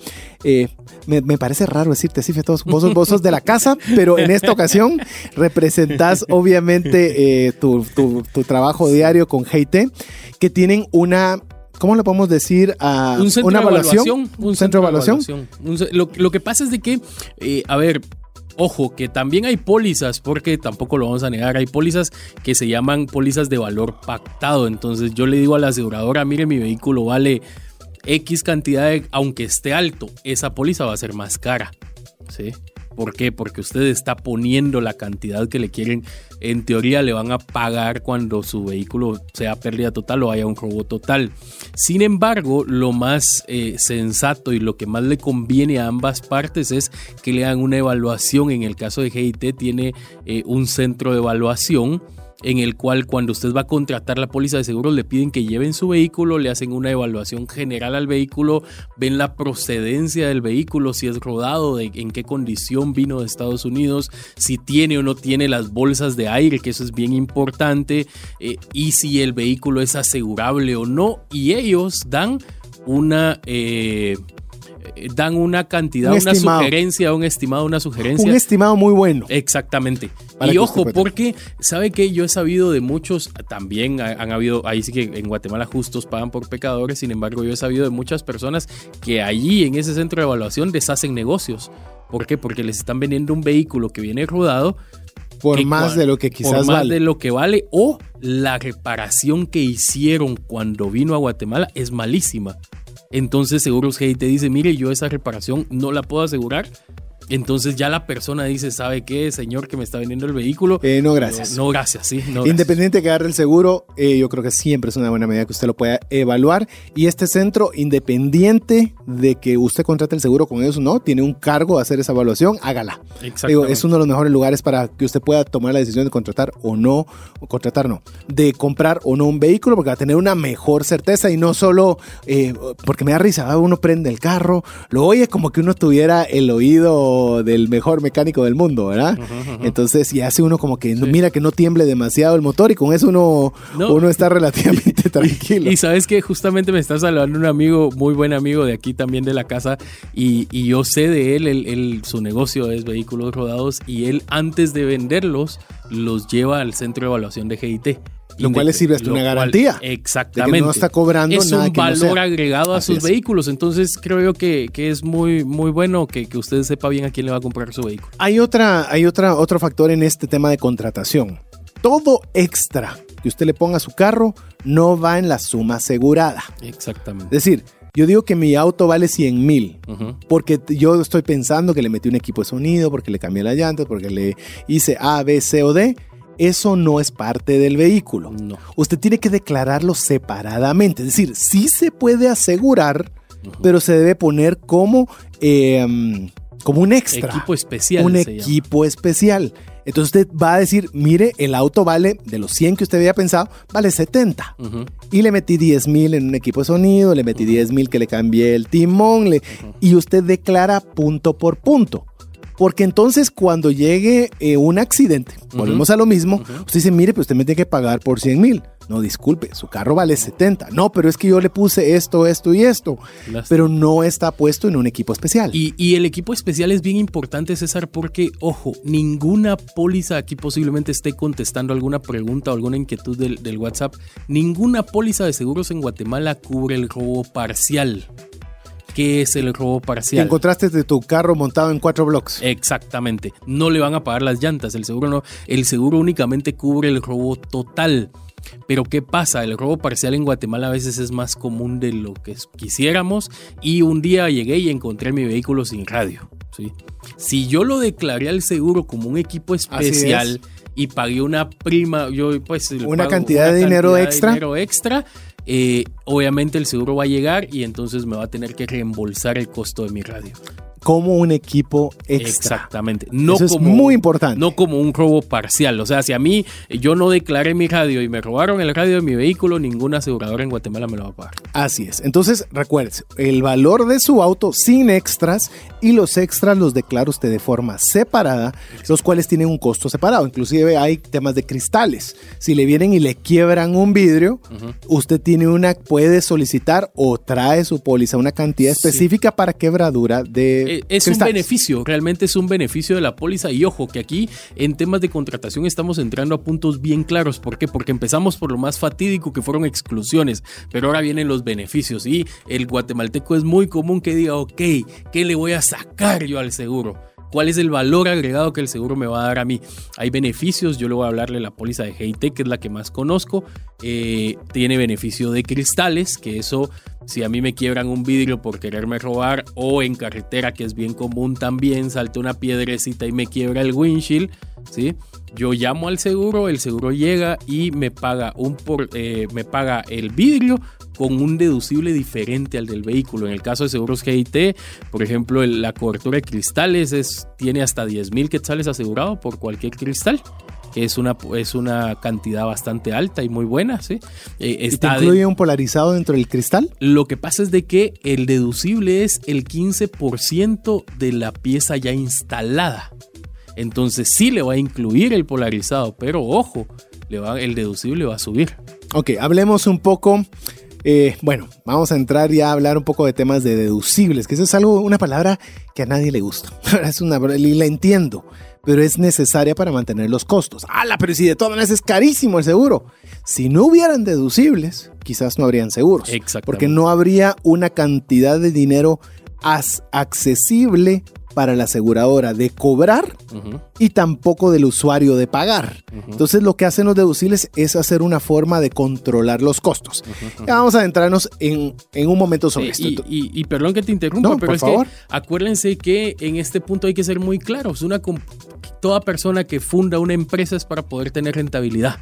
eh, me, parece raro decirte así, todos vos, sos- vos sos de la casa, pero en esta ocasión representás obviamente eh, tu, tu- trabajo diario con Heite, que tienen una... ¿Cómo le podemos decir? a un centro una de evaluación. Un centro de evaluación. Lo, lo que pasa es de que, eh, a ver, ojo, que también hay pólizas, porque tampoco lo vamos a negar, hay pólizas que se llaman pólizas de valor pactado. Entonces yo le digo a la aseguradora, mire, mi vehículo vale X cantidad, de- aunque esté alto, esa póliza va a ser más cara. ¿Sí? ¿Por qué? Porque usted está poniendo la cantidad que le quieren, en teoría le van a pagar cuando su vehículo sea pérdida total o haya un robo total. Sin embargo, lo más eh, sensato y lo que más le conviene a ambas partes es que le hagan una evaluación. En el caso de GIT tiene eh, un centro de evaluación en el cual cuando usted va a contratar la póliza de seguros le piden que lleven su vehículo, le hacen una evaluación general al vehículo, ven la procedencia del vehículo, si es rodado, en qué condición vino de Estados Unidos, si tiene o no tiene las bolsas de aire, que eso es bien importante, eh, y si el vehículo es asegurable o no, y ellos dan una... eh, dan una cantidad, Un una estimado. sugerencia, un estimado, una sugerencia. Un estimado muy bueno. Exactamente. Para y ojo, porque sabe que yo he sabido de muchos, también ha- han habido, ahí sí que en Guatemala justos pagan por pecadores, sin embargo yo he sabido de muchas personas que allí en ese centro de evaluación deshacen negocios. ¿Por qué? Porque les están vendiendo un vehículo que viene rodado. Por más de lo que por quizás más vale. de lo que vale o la reparación que hicieron cuando vino a Guatemala es malísima. Entonces Seguros GI te dice, mire, yo esa reparación no la puedo asegurar Entonces ya la persona dice, ¿sabe qué, señor que me está vendiendo el vehículo? Eh, no, gracias. No, gracias, sí. No, Independiente de que agarre el seguro, eh, yo creo que siempre es una buena medida que usted lo pueda evaluar. Y este centro, independiente de que usted contrate el seguro con ellos o no, tiene un cargo de hacer esa evaluación, hágala. Digo, es uno de los mejores lugares para que usted pueda tomar la decisión de contratar o no, o contratar no, de comprar o no un vehículo, porque va a tener una mejor certeza y no solo, eh, porque me da risa, uno prende el carro, lo oye como que uno tuviera el oído del mejor mecánico del mundo, ¿verdad? Entonces, y hace uno como que mira que no tiemble demasiado el motor y con eso uno, uno está relativamente <laughs> tranquilo. Y, sabes que justamente me está saludando un amigo, muy buen amigo de aquí también de la casa, y, yo sé de él, él, su negocio es vehículos rodados, y él antes de venderlos, los lleva al centro de evaluación de GIT. Lo cual le sirve hasta una garantía. exactamente. no está cobrando es un valor agregado a sus vehículos. Entonces creo yo que, que es muy, muy bueno que, que, usted sepa bien a quién le va a comprar su vehículo. Hay, otra, hay otra, otro factor en este tema de contratación. Todo extra que usted le ponga a su carro no va en la suma asegurada. Exactamente. Es decir, yo digo que mi auto vale 100 mil porque yo estoy pensando que le metí un equipo de sonido, porque le cambié las llantas, porque le hice A, B, C o D eso no es parte del vehículo. No. Usted tiene que declararlo separadamente. Es decir, sí se puede asegurar, pero se debe poner como, em, como un extra. Equipo especial. Un equipo especial. Entonces usted va a decir, mire, el auto vale, de los 100 que usted había pensado, vale 70. Y le metí 10 mil en un equipo de sonido, le metí 10 mil que le cambié el timón, y usted declara punto por punto. Porque entonces cuando llegue eh, un accidente, volvemos a lo mismo, usted dice, mire, pues usted me tiene que pagar por 100 mil. No, disculpe, su carro vale 70. No, pero es que yo le puse esto, esto y esto. Pero no está puesto en un equipo especial. Y, el equipo especial es bien importante, César, porque, ojo, ninguna póliza aquí posiblemente esté contestando alguna pregunta o alguna inquietud del, del WhatsApp. Ninguna póliza de seguros en Guatemala cubre el robo parcial. ¿Qué es el robo parcial? encontraste de tu carro montado en cuatro blocks. Exactamente. No le van a pagar las llantas. El seguro no. El seguro únicamente cubre el robo total. Pero ¿qué pasa? El robo parcial en Guatemala a veces es más común de lo que quisiéramos y un día llegué y encontré mi vehículo sin radio. ¿sí? Si yo lo declaré al seguro como un equipo especial y pagué una prima, yo pues... Una cantidad de dinero extra. dinero extra eh, obviamente el seguro va a llegar y entonces me va a tener que reembolsar el costo de mi radio como un equipo extra. Exactamente. No Eso como, es muy importante. No como un robo parcial. O sea, si a mí yo no declaré mi radio y me robaron el radio de mi vehículo, ninguna aseguradora en Guatemala me lo va a pagar. Así es. Entonces, recuerde, el valor de su auto sin extras y los extras los declara usted de forma separada, los cuales tienen un costo separado. Inclusive hay temas de cristales. Si le vienen y le quiebran un vidrio, usted tiene una, puede solicitar o trae su póliza una cantidad específica para quebradura de... Eh, es un beneficio, realmente es un beneficio de la póliza. Y ojo, que aquí en temas de contratación estamos entrando a puntos bien claros. ¿Por qué? Porque empezamos por lo más fatídico que fueron exclusiones, pero ahora vienen los beneficios. Y el guatemalteco es muy común que diga, ok, ¿qué le voy a sacar yo al seguro? Cuál es el valor agregado que el seguro me va a dar a mí. Hay beneficios, yo le voy a hablarle la póliza de GIT, que es la que más conozco. Eh, tiene beneficio de cristales, que eso, si a mí me quiebran un vidrio por quererme robar, o en carretera, que es bien común también, salte una piedrecita y me quiebra el windshield, ¿sí? Yo llamo al seguro, el seguro llega y me paga, un por, eh, me paga el vidrio con un deducible diferente al del vehículo. En el caso de seguros GIT, por ejemplo, la cobertura de cristales es, tiene hasta 10 mil quetzales asegurado por cualquier cristal. Que es una, es una cantidad bastante alta y muy buena, ¿sí? Eh, está incluye un polarizado dentro del cristal? Lo que pasa es de que el deducible es el 15% de la pieza ya instalada. Entonces sí le va a incluir el polarizado, pero ojo, le va, el deducible va a subir. Ok, hablemos un poco eh, bueno, vamos a entrar ya a hablar un poco de temas de deducibles, que eso es algo, una palabra que a nadie le gusta. <laughs> es una, y la entiendo, pero es necesaria para mantener los costos. ¡Hala! Pero si de todas maneras es carísimo el seguro. Si no hubieran deducibles, quizás no habrían seguros. Porque no habría una cantidad de dinero accesible para la aseguradora de cobrar y tampoco del usuario de pagar. Entonces lo que hacen los deducibles es hacer una forma de controlar los costos. Ya vamos a adentrarnos en, un momento sobre esto. Y, perdón que te interrumpa, pero es que acuérdense que en este punto hay que ser muy claros. Una, toda persona que funda una empresa es para poder tener rentabilidad.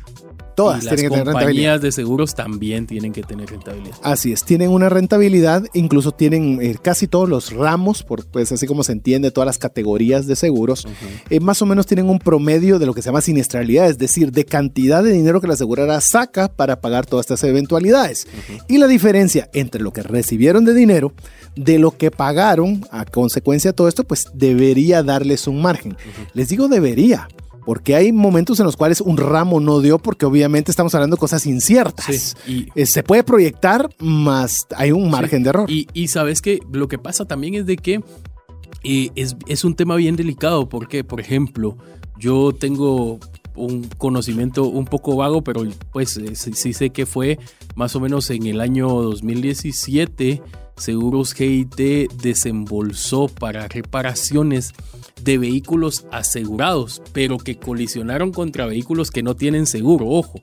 Todas tienen que tener rentabilidad. compañías de seguros también tienen que tener rentabilidad. Así es, tienen una rentabilidad, incluso tienen eh, casi todos los ramos, por, pues así como se entiende, todas las categorías de seguros, eh, más o menos tienen un promedio de lo que se llama siniestralidad, es decir, de cantidad de dinero que la aseguradora saca para pagar todas estas eventualidades. Y la diferencia entre lo que recibieron de dinero, de lo que pagaron a consecuencia de todo esto, pues debería darles un margen. Les digo debería, porque hay momentos en los cuales un ramo no dio porque obviamente estamos hablando de cosas inciertas. y, eh, se puede proyectar, más hay un margen de error. Y, sabes que lo que pasa también es de que eh, es, un tema bien delicado porque, por ejemplo, yo tengo un conocimiento un poco vago, pero pues eh, sí, sé que fue más o menos en el año 2017, Seguros GIT desembolsó para reparaciones de vehículos asegurados, pero que colisionaron contra vehículos que no tienen seguro, ojo,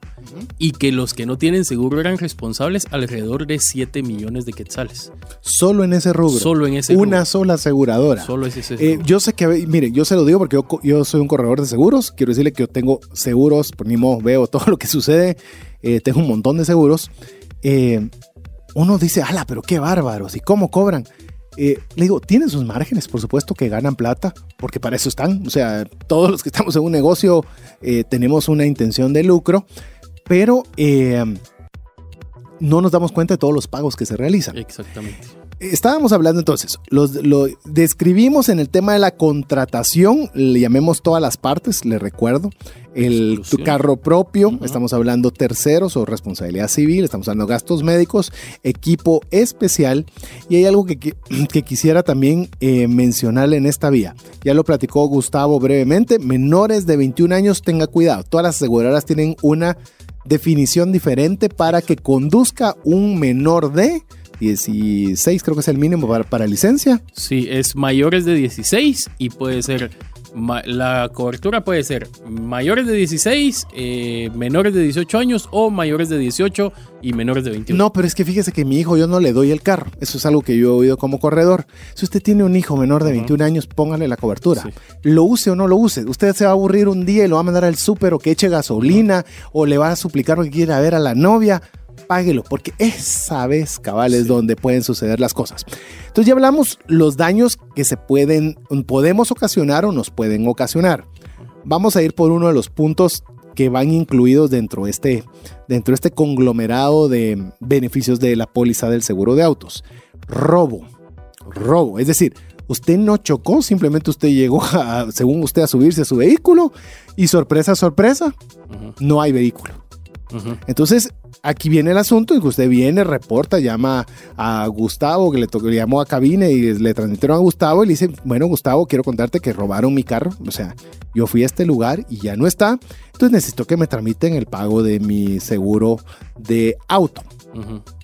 y que los que no tienen seguro eran responsables alrededor de 7 millones de quetzales. Solo en ese rubro. Solo en ese Una sola aseguradora. Solo ese eh, yo sé que, mire, yo se lo digo porque yo, soy un corredor de seguros, quiero decirle que yo tengo seguros, por ni modo veo todo lo que sucede, eh, tengo un montón de seguros. Eh, uno dice, ala, pero qué bárbaros, ¿y cómo cobran? Eh, le digo, tienen sus márgenes, por supuesto que ganan plata, porque para eso están. O sea, todos los que estamos en un negocio eh, tenemos una intención de lucro, pero eh, no nos damos cuenta de todos los pagos que se realizan. Exactamente. Estábamos hablando entonces, lo describimos en el tema de la contratación, le llamemos todas las partes, le recuerdo, el tu carro propio, estamos hablando terceros o responsabilidad civil, estamos hablando gastos médicos, equipo especial y hay algo que, que, <clears throat> quisiera también eh, mencionarle en esta vía. Ya lo platicó Gustavo brevemente, menores de 21 años tenga cuidado, todas las aseguradoras tienen una definición diferente para que conduzca un menor de 16 creo que es el mínimo para, para licencia. Sí, es mayores de 16 y puede ser la cobertura puede ser mayores de 16, eh, menores de 18 años o mayores de 18 y menores de 21. No, pero es que fíjese que mi hijo yo no le doy el carro. Eso es algo que yo he oído como corredor. Si usted tiene un hijo menor de 21 años, póngale la cobertura. Lo use o no lo use. Usted se va a aburrir un día y lo va a mandar al súper o que eche gasolina o le va a suplicar lo que quiera ver a la novia páguelo, porque esa vez, cabal, es donde pueden suceder las cosas. Entonces ya hablamos los daños que se pueden, podemos ocasionar o nos pueden ocasionar. Vamos a ir por uno de los puntos que van incluidos dentro de este, dentro de este conglomerado de beneficios de la póliza del seguro de autos. Robo. Robo. Es decir, usted no chocó, simplemente usted llegó, según usted, a subirse a su vehículo y sorpresa, sorpresa, no hay vehículo. Entonces, aquí viene el asunto y que usted viene, reporta, llama a Gustavo, que le, llamó a cabina y le transmitieron a Gustavo y le dice, bueno, Gustavo, quiero contarte que robaron mi carro. O sea, yo fui a este lugar y ya no está. Entonces necesito que me tramiten el pago de mi seguro de auto.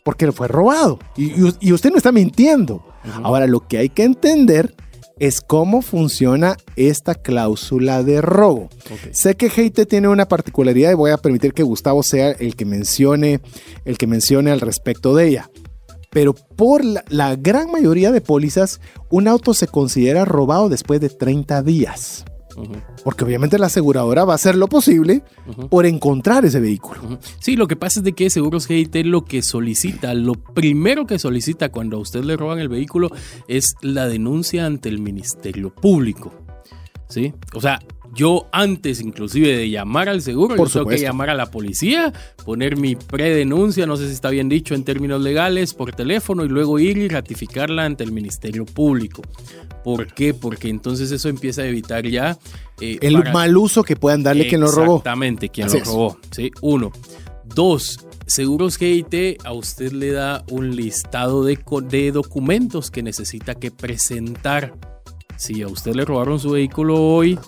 Porque fue robado. Y, usted no está mintiendo. Ahora, lo que hay que entender es cómo funciona esta cláusula de robo. Sé que Heite tiene una particularidad y voy a permitir que Gustavo sea el que mencione, el que mencione al respecto de ella. Pero por la, la gran mayoría de pólizas, un auto se considera robado después de 30 días. Porque obviamente la aseguradora va a hacer lo posible por encontrar ese vehículo. Sí, lo que pasa es de que Seguros GIT lo que solicita, lo primero que solicita cuando a usted le roban el vehículo es la denuncia ante el Ministerio Público. ¿Sí? O sea, yo antes inclusive de llamar al seguro, yo tengo que llamar a la policía, poner mi predenuncia, no sé si está bien dicho en términos legales, por teléfono y luego ir y ratificarla ante el Ministerio Público. ¿Por qué? Porque entonces eso empieza a evitar ya... Eh, el mal uso que puedan darle quien lo robó. Exactamente, quien lo robó. ¿sí? Uno. Dos, Seguros GIT a usted le da un listado de, de documentos que necesita que presentar. Si a usted le robaron su vehículo hoy,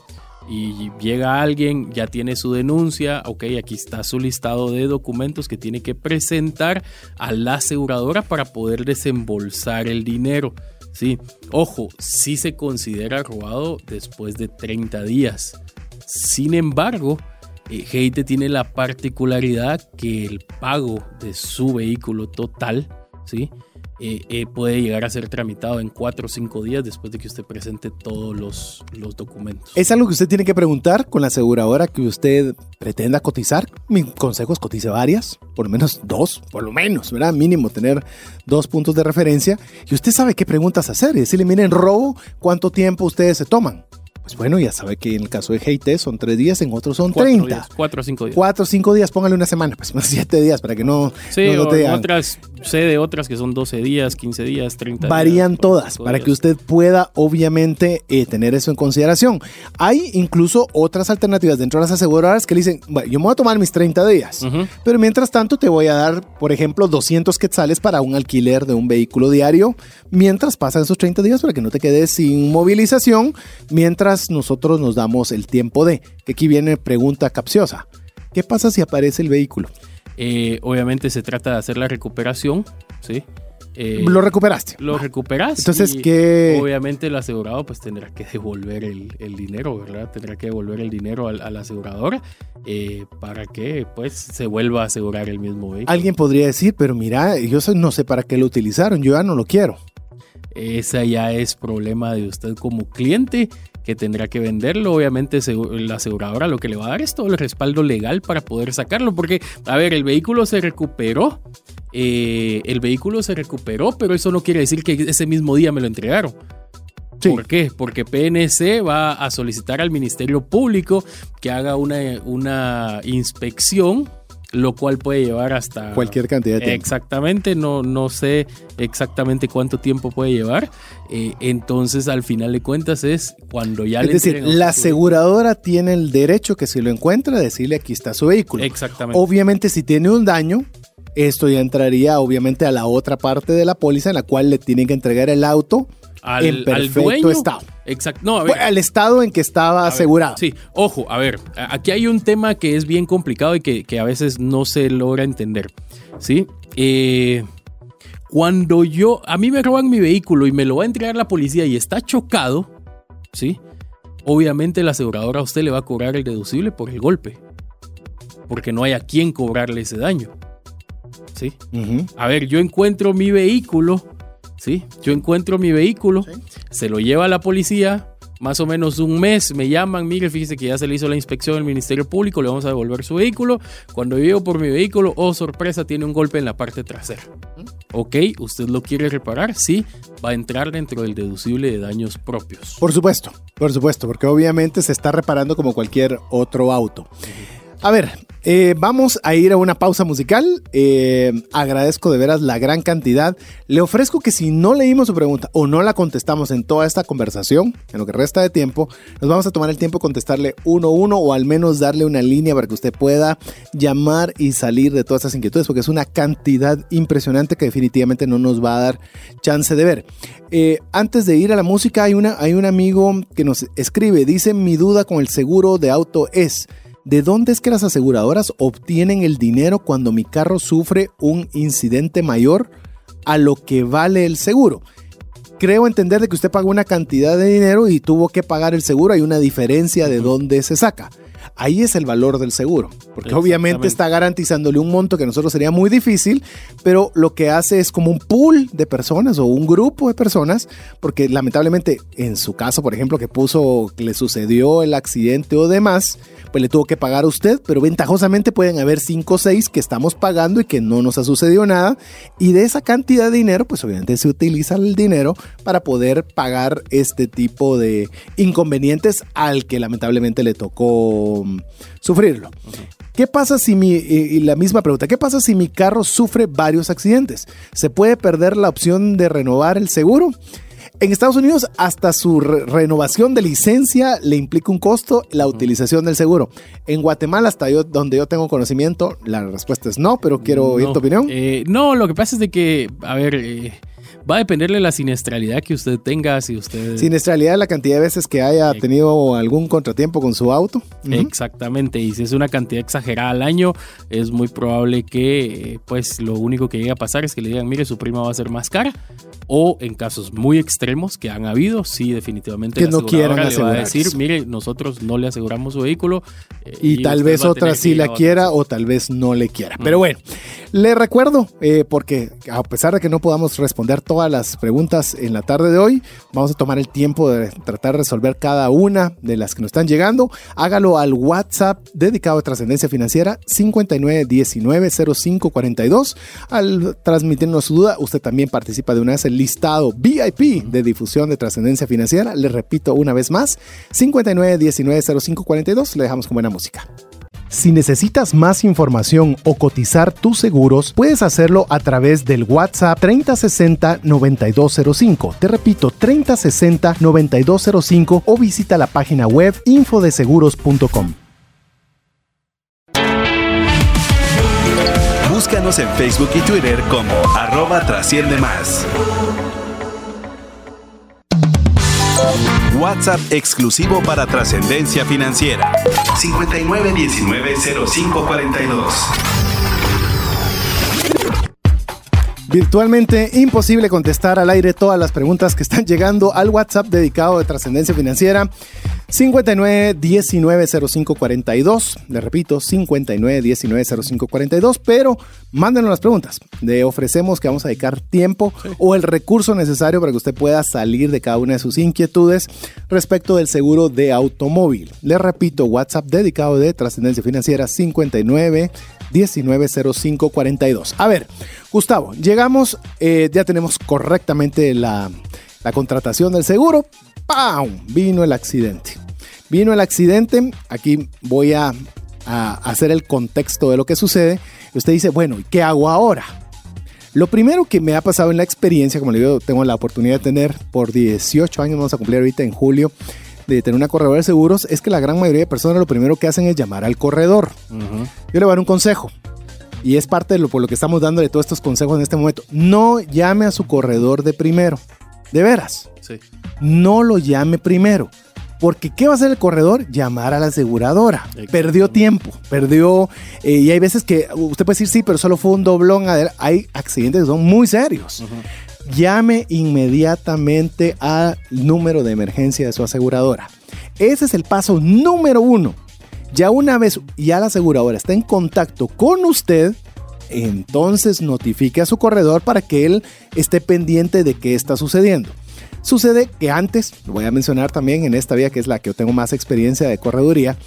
y llega alguien, ya tiene su denuncia, ok, aquí está su listado de documentos que tiene que presentar a la aseguradora para poder desembolsar el dinero. Sí, ojo, sí se considera robado después de 30 días. Sin embargo, eh, tiene la particularidad que el pago de su vehículo total, ¿sí? Eh, eh, puede llegar a ser tramitado en cuatro o cinco días después de que usted presente todos los, los documentos. Es algo que usted tiene que preguntar con la aseguradora que usted pretenda cotizar. Mi consejo es cotice varias, por lo menos dos, por lo menos, ¿verdad? Mínimo tener dos puntos de referencia. Y usted sabe qué preguntas hacer y decirle, miren, robo, ¿cuánto tiempo ustedes se toman? Pues bueno, ya sabe que en el caso de GIT son tres días, en otros son cuatro 30. cuatro o cinco días. Cuatro o cinco días, póngale una semana, pues <laughs> siete días para que no, sí, otras, sé de otras que son 12 días, 15 días, 30 Varían todas, para que usted pueda obviamente eh, tener eso en consideración. Hay incluso otras alternativas dentro de las aseguradoras que le dicen, bueno, yo me voy a tomar mis 30 días, pero mientras tanto te voy a dar, por ejemplo, 200 quetzales para un alquiler de un vehículo diario, mientras pasan esos 30 días para que no te quedes sin movilización, mientras nosotros nos damos el tiempo de, que aquí viene pregunta capciosa, ¿qué pasa si aparece el vehículo? Eh, obviamente se trata de hacer la recuperación, ¿sí? Eh, lo recuperaste. Lo recuperaste. Entonces, ¿qué? Obviamente el asegurado pues tendrá que devolver el, dinero, ¿verdad? Tendrá que devolver el dinero al, asegurador eh, para que pues se vuelva a asegurar el mismo vehículo. Alguien podría decir, pero mira, yo no sé para qué lo utilizaron, yo ya no lo quiero. Esa ya es problema de usted como cliente que tendrá que venderlo. Obviamente la aseguradora lo que le va a dar es todo el respaldo legal para poder sacarlo. Porque, a ver, el vehículo se recuperó. Eh, el vehículo se recuperó, pero eso no quiere decir que ese mismo día me lo entregaron. ¿Por qué? Porque PNC va a solicitar al Ministerio Público que haga una, una inspección lo cual puede llevar hasta cualquier cantidad de tiempo. Exactamente, no, no sé exactamente cuánto tiempo puede llevar. Eh, entonces, al final de cuentas, es cuando ya es le. Es decir, la aseguradora tiene el derecho que si lo encuentra, decirle aquí está su vehículo. Exactamente. Obviamente, si tiene un daño, esto ya entraría, obviamente, a la otra parte de la póliza en la cual le tienen que entregar el auto al, en perfecto estado. Exacto. No, a al estado en que estaba asegurado. sí, ojo, a ver, aquí hay un tema que es bien complicado y que, a veces no se logra entender. ¿Sí? Eh, cuando yo, a mí me roban mi vehículo y me lo va a entregar la policía y está chocado, ¿sí? Obviamente el asegurador a usted le va a cobrar el deducible por el golpe. Porque no hay a quién cobrarle ese daño. ¿Sí? A ver, yo encuentro mi vehículo ¿sí? Yo encuentro mi vehículo, se lo lleva a la policía, más o menos un mes me llaman, mire, fíjese que ya se le hizo la inspección del Ministerio Público, le vamos a devolver su vehículo. Cuando llego por mi vehículo, oh sorpresa, tiene un golpe en la parte trasera. Ok, ¿usted lo quiere reparar? Sí, va a entrar dentro del deducible de daños propios. Por supuesto, por supuesto, porque obviamente se está reparando como cualquier otro auto. A ver, eh, vamos a ir a una pausa musical. Eh, agradezco de veras la gran cantidad. Le ofrezco que si no leímos su pregunta o no la contestamos en toda esta conversación, en lo que resta de tiempo, nos vamos a tomar el tiempo de contestarle uno a uno o al menos darle una línea para que usted pueda llamar y salir de todas estas inquietudes, porque es una cantidad impresionante que definitivamente no nos va a dar chance de ver. Eh, antes de ir a la música, hay, una, hay un amigo que nos escribe, dice mi duda con el seguro de auto es... ¿De dónde es que las aseguradoras obtienen el dinero cuando mi carro sufre un incidente mayor a lo que vale el seguro? Creo entender de que usted pagó una cantidad de dinero y tuvo que pagar el seguro. Hay una diferencia de dónde se saca. Ahí es el valor del seguro, porque obviamente está garantizándole un monto que a nosotros sería muy difícil, pero lo que hace es como un pool de personas o un grupo de personas, porque lamentablemente en su caso, por ejemplo, que puso que le sucedió el accidente o demás, pues le tuvo que pagar a usted, pero ventajosamente pueden haber 5 o 6 que estamos pagando y que no nos ha sucedido nada. Y de esa cantidad de dinero, pues obviamente se utiliza el dinero para poder pagar este tipo de inconvenientes al que lamentablemente le tocó sufrirlo. ¿Qué pasa si mi, y la misma pregunta, ¿qué pasa si mi carro sufre varios accidentes? ¿Se puede perder la opción de renovar el seguro? En Estados Unidos, hasta su renovación de licencia le implica un costo la utilización del seguro. En Guatemala, hasta yo, donde yo tengo conocimiento, la respuesta es no, pero quiero oír tu opinión. Eh, no, lo que pasa es de que, a ver, eh, va a dependerle de la siniestralidad que usted tenga, si usted... Siniestralidad la cantidad de veces que haya tenido algún contratiempo con su auto. Exactamente, y si es una cantidad exagerada al año, es muy probable que pues lo único que llegue a pasar es que le digan, mire, su prima va a ser más cara, o en casos muy extremos que han habido, sí, definitivamente que no quieran le va a decir, mire, nosotros no le aseguramos su vehículo. Eh, y, tal vez otra sí la quiera o tal vez no le quiera. Pero bueno, le recuerdo, eh, porque a pesar de que no podamos responder todas las preguntas en la tarde de hoy, vamos a tomar el tiempo de tratar de resolver cada una de las que nos están llegando. Hágalo al WhatsApp dedicado a trascendencia financiera 59190542. Al transmitirnos su duda, usted también participa de una vez el listado VIP de difusión de trascendencia financiera. Le repito una vez más, 59190542. Le dejamos con buena música. Si necesitas más información o cotizar tus seguros, puedes hacerlo a través del WhatsApp 3060-9205. Te repito, 3060-9205 o visita la página web infodeseguros.com. Búscanos en Facebook y Twitter como arroba trasciende más. WhatsApp exclusivo para trascendencia financiera. 59190542. Virtualmente imposible contestar al aire todas las preguntas que están llegando al WhatsApp dedicado de trascendencia financiera. 59 19 05 42. Le repito, 59 19 05 42. Pero mándenos las preguntas. Le ofrecemos que vamos a dedicar tiempo o el recurso necesario para que usted pueda salir de cada una de sus inquietudes respecto del seguro de automóvil. Le repito, WhatsApp dedicado de trascendencia financiera 59 19 05 42. A ver, Gustavo, llegamos, eh, ya tenemos correctamente la, la contratación del seguro. ¡Pam! Vino el accidente. Vino el accidente, aquí voy a, hacer el contexto de lo que sucede. Usted dice, bueno, ¿y qué hago ahora? Lo primero que me ha pasado en la experiencia, como le digo, tengo la oportunidad de tener por 18 años, vamos a cumplir ahorita en julio, de tener una corredora de seguros, es que la gran mayoría de personas lo primero que hacen es llamar al corredor. Yo le voy a dar un consejo. Y es parte de lo por lo que estamos dándole todos estos consejos en este momento. No llame a su corredor de primero. De veras. Sí. No lo llame primero. Porque ¿qué va a hacer el corredor? Llamar a la aseguradora. Perdió tiempo, perdió... Eh, y hay veces que usted puede decir, sí, pero solo fue un doblón. Hay accidentes que son muy serios. Llame inmediatamente al número de emergencia de su aseguradora. Ese es el paso número uno. Ya una vez ya la aseguradora está en contacto con usted, entonces notifique a su corredor para que él esté pendiente de qué está sucediendo. Sucede que antes, lo voy a mencionar también en esta vía que es la que yo tengo más experiencia de correduría,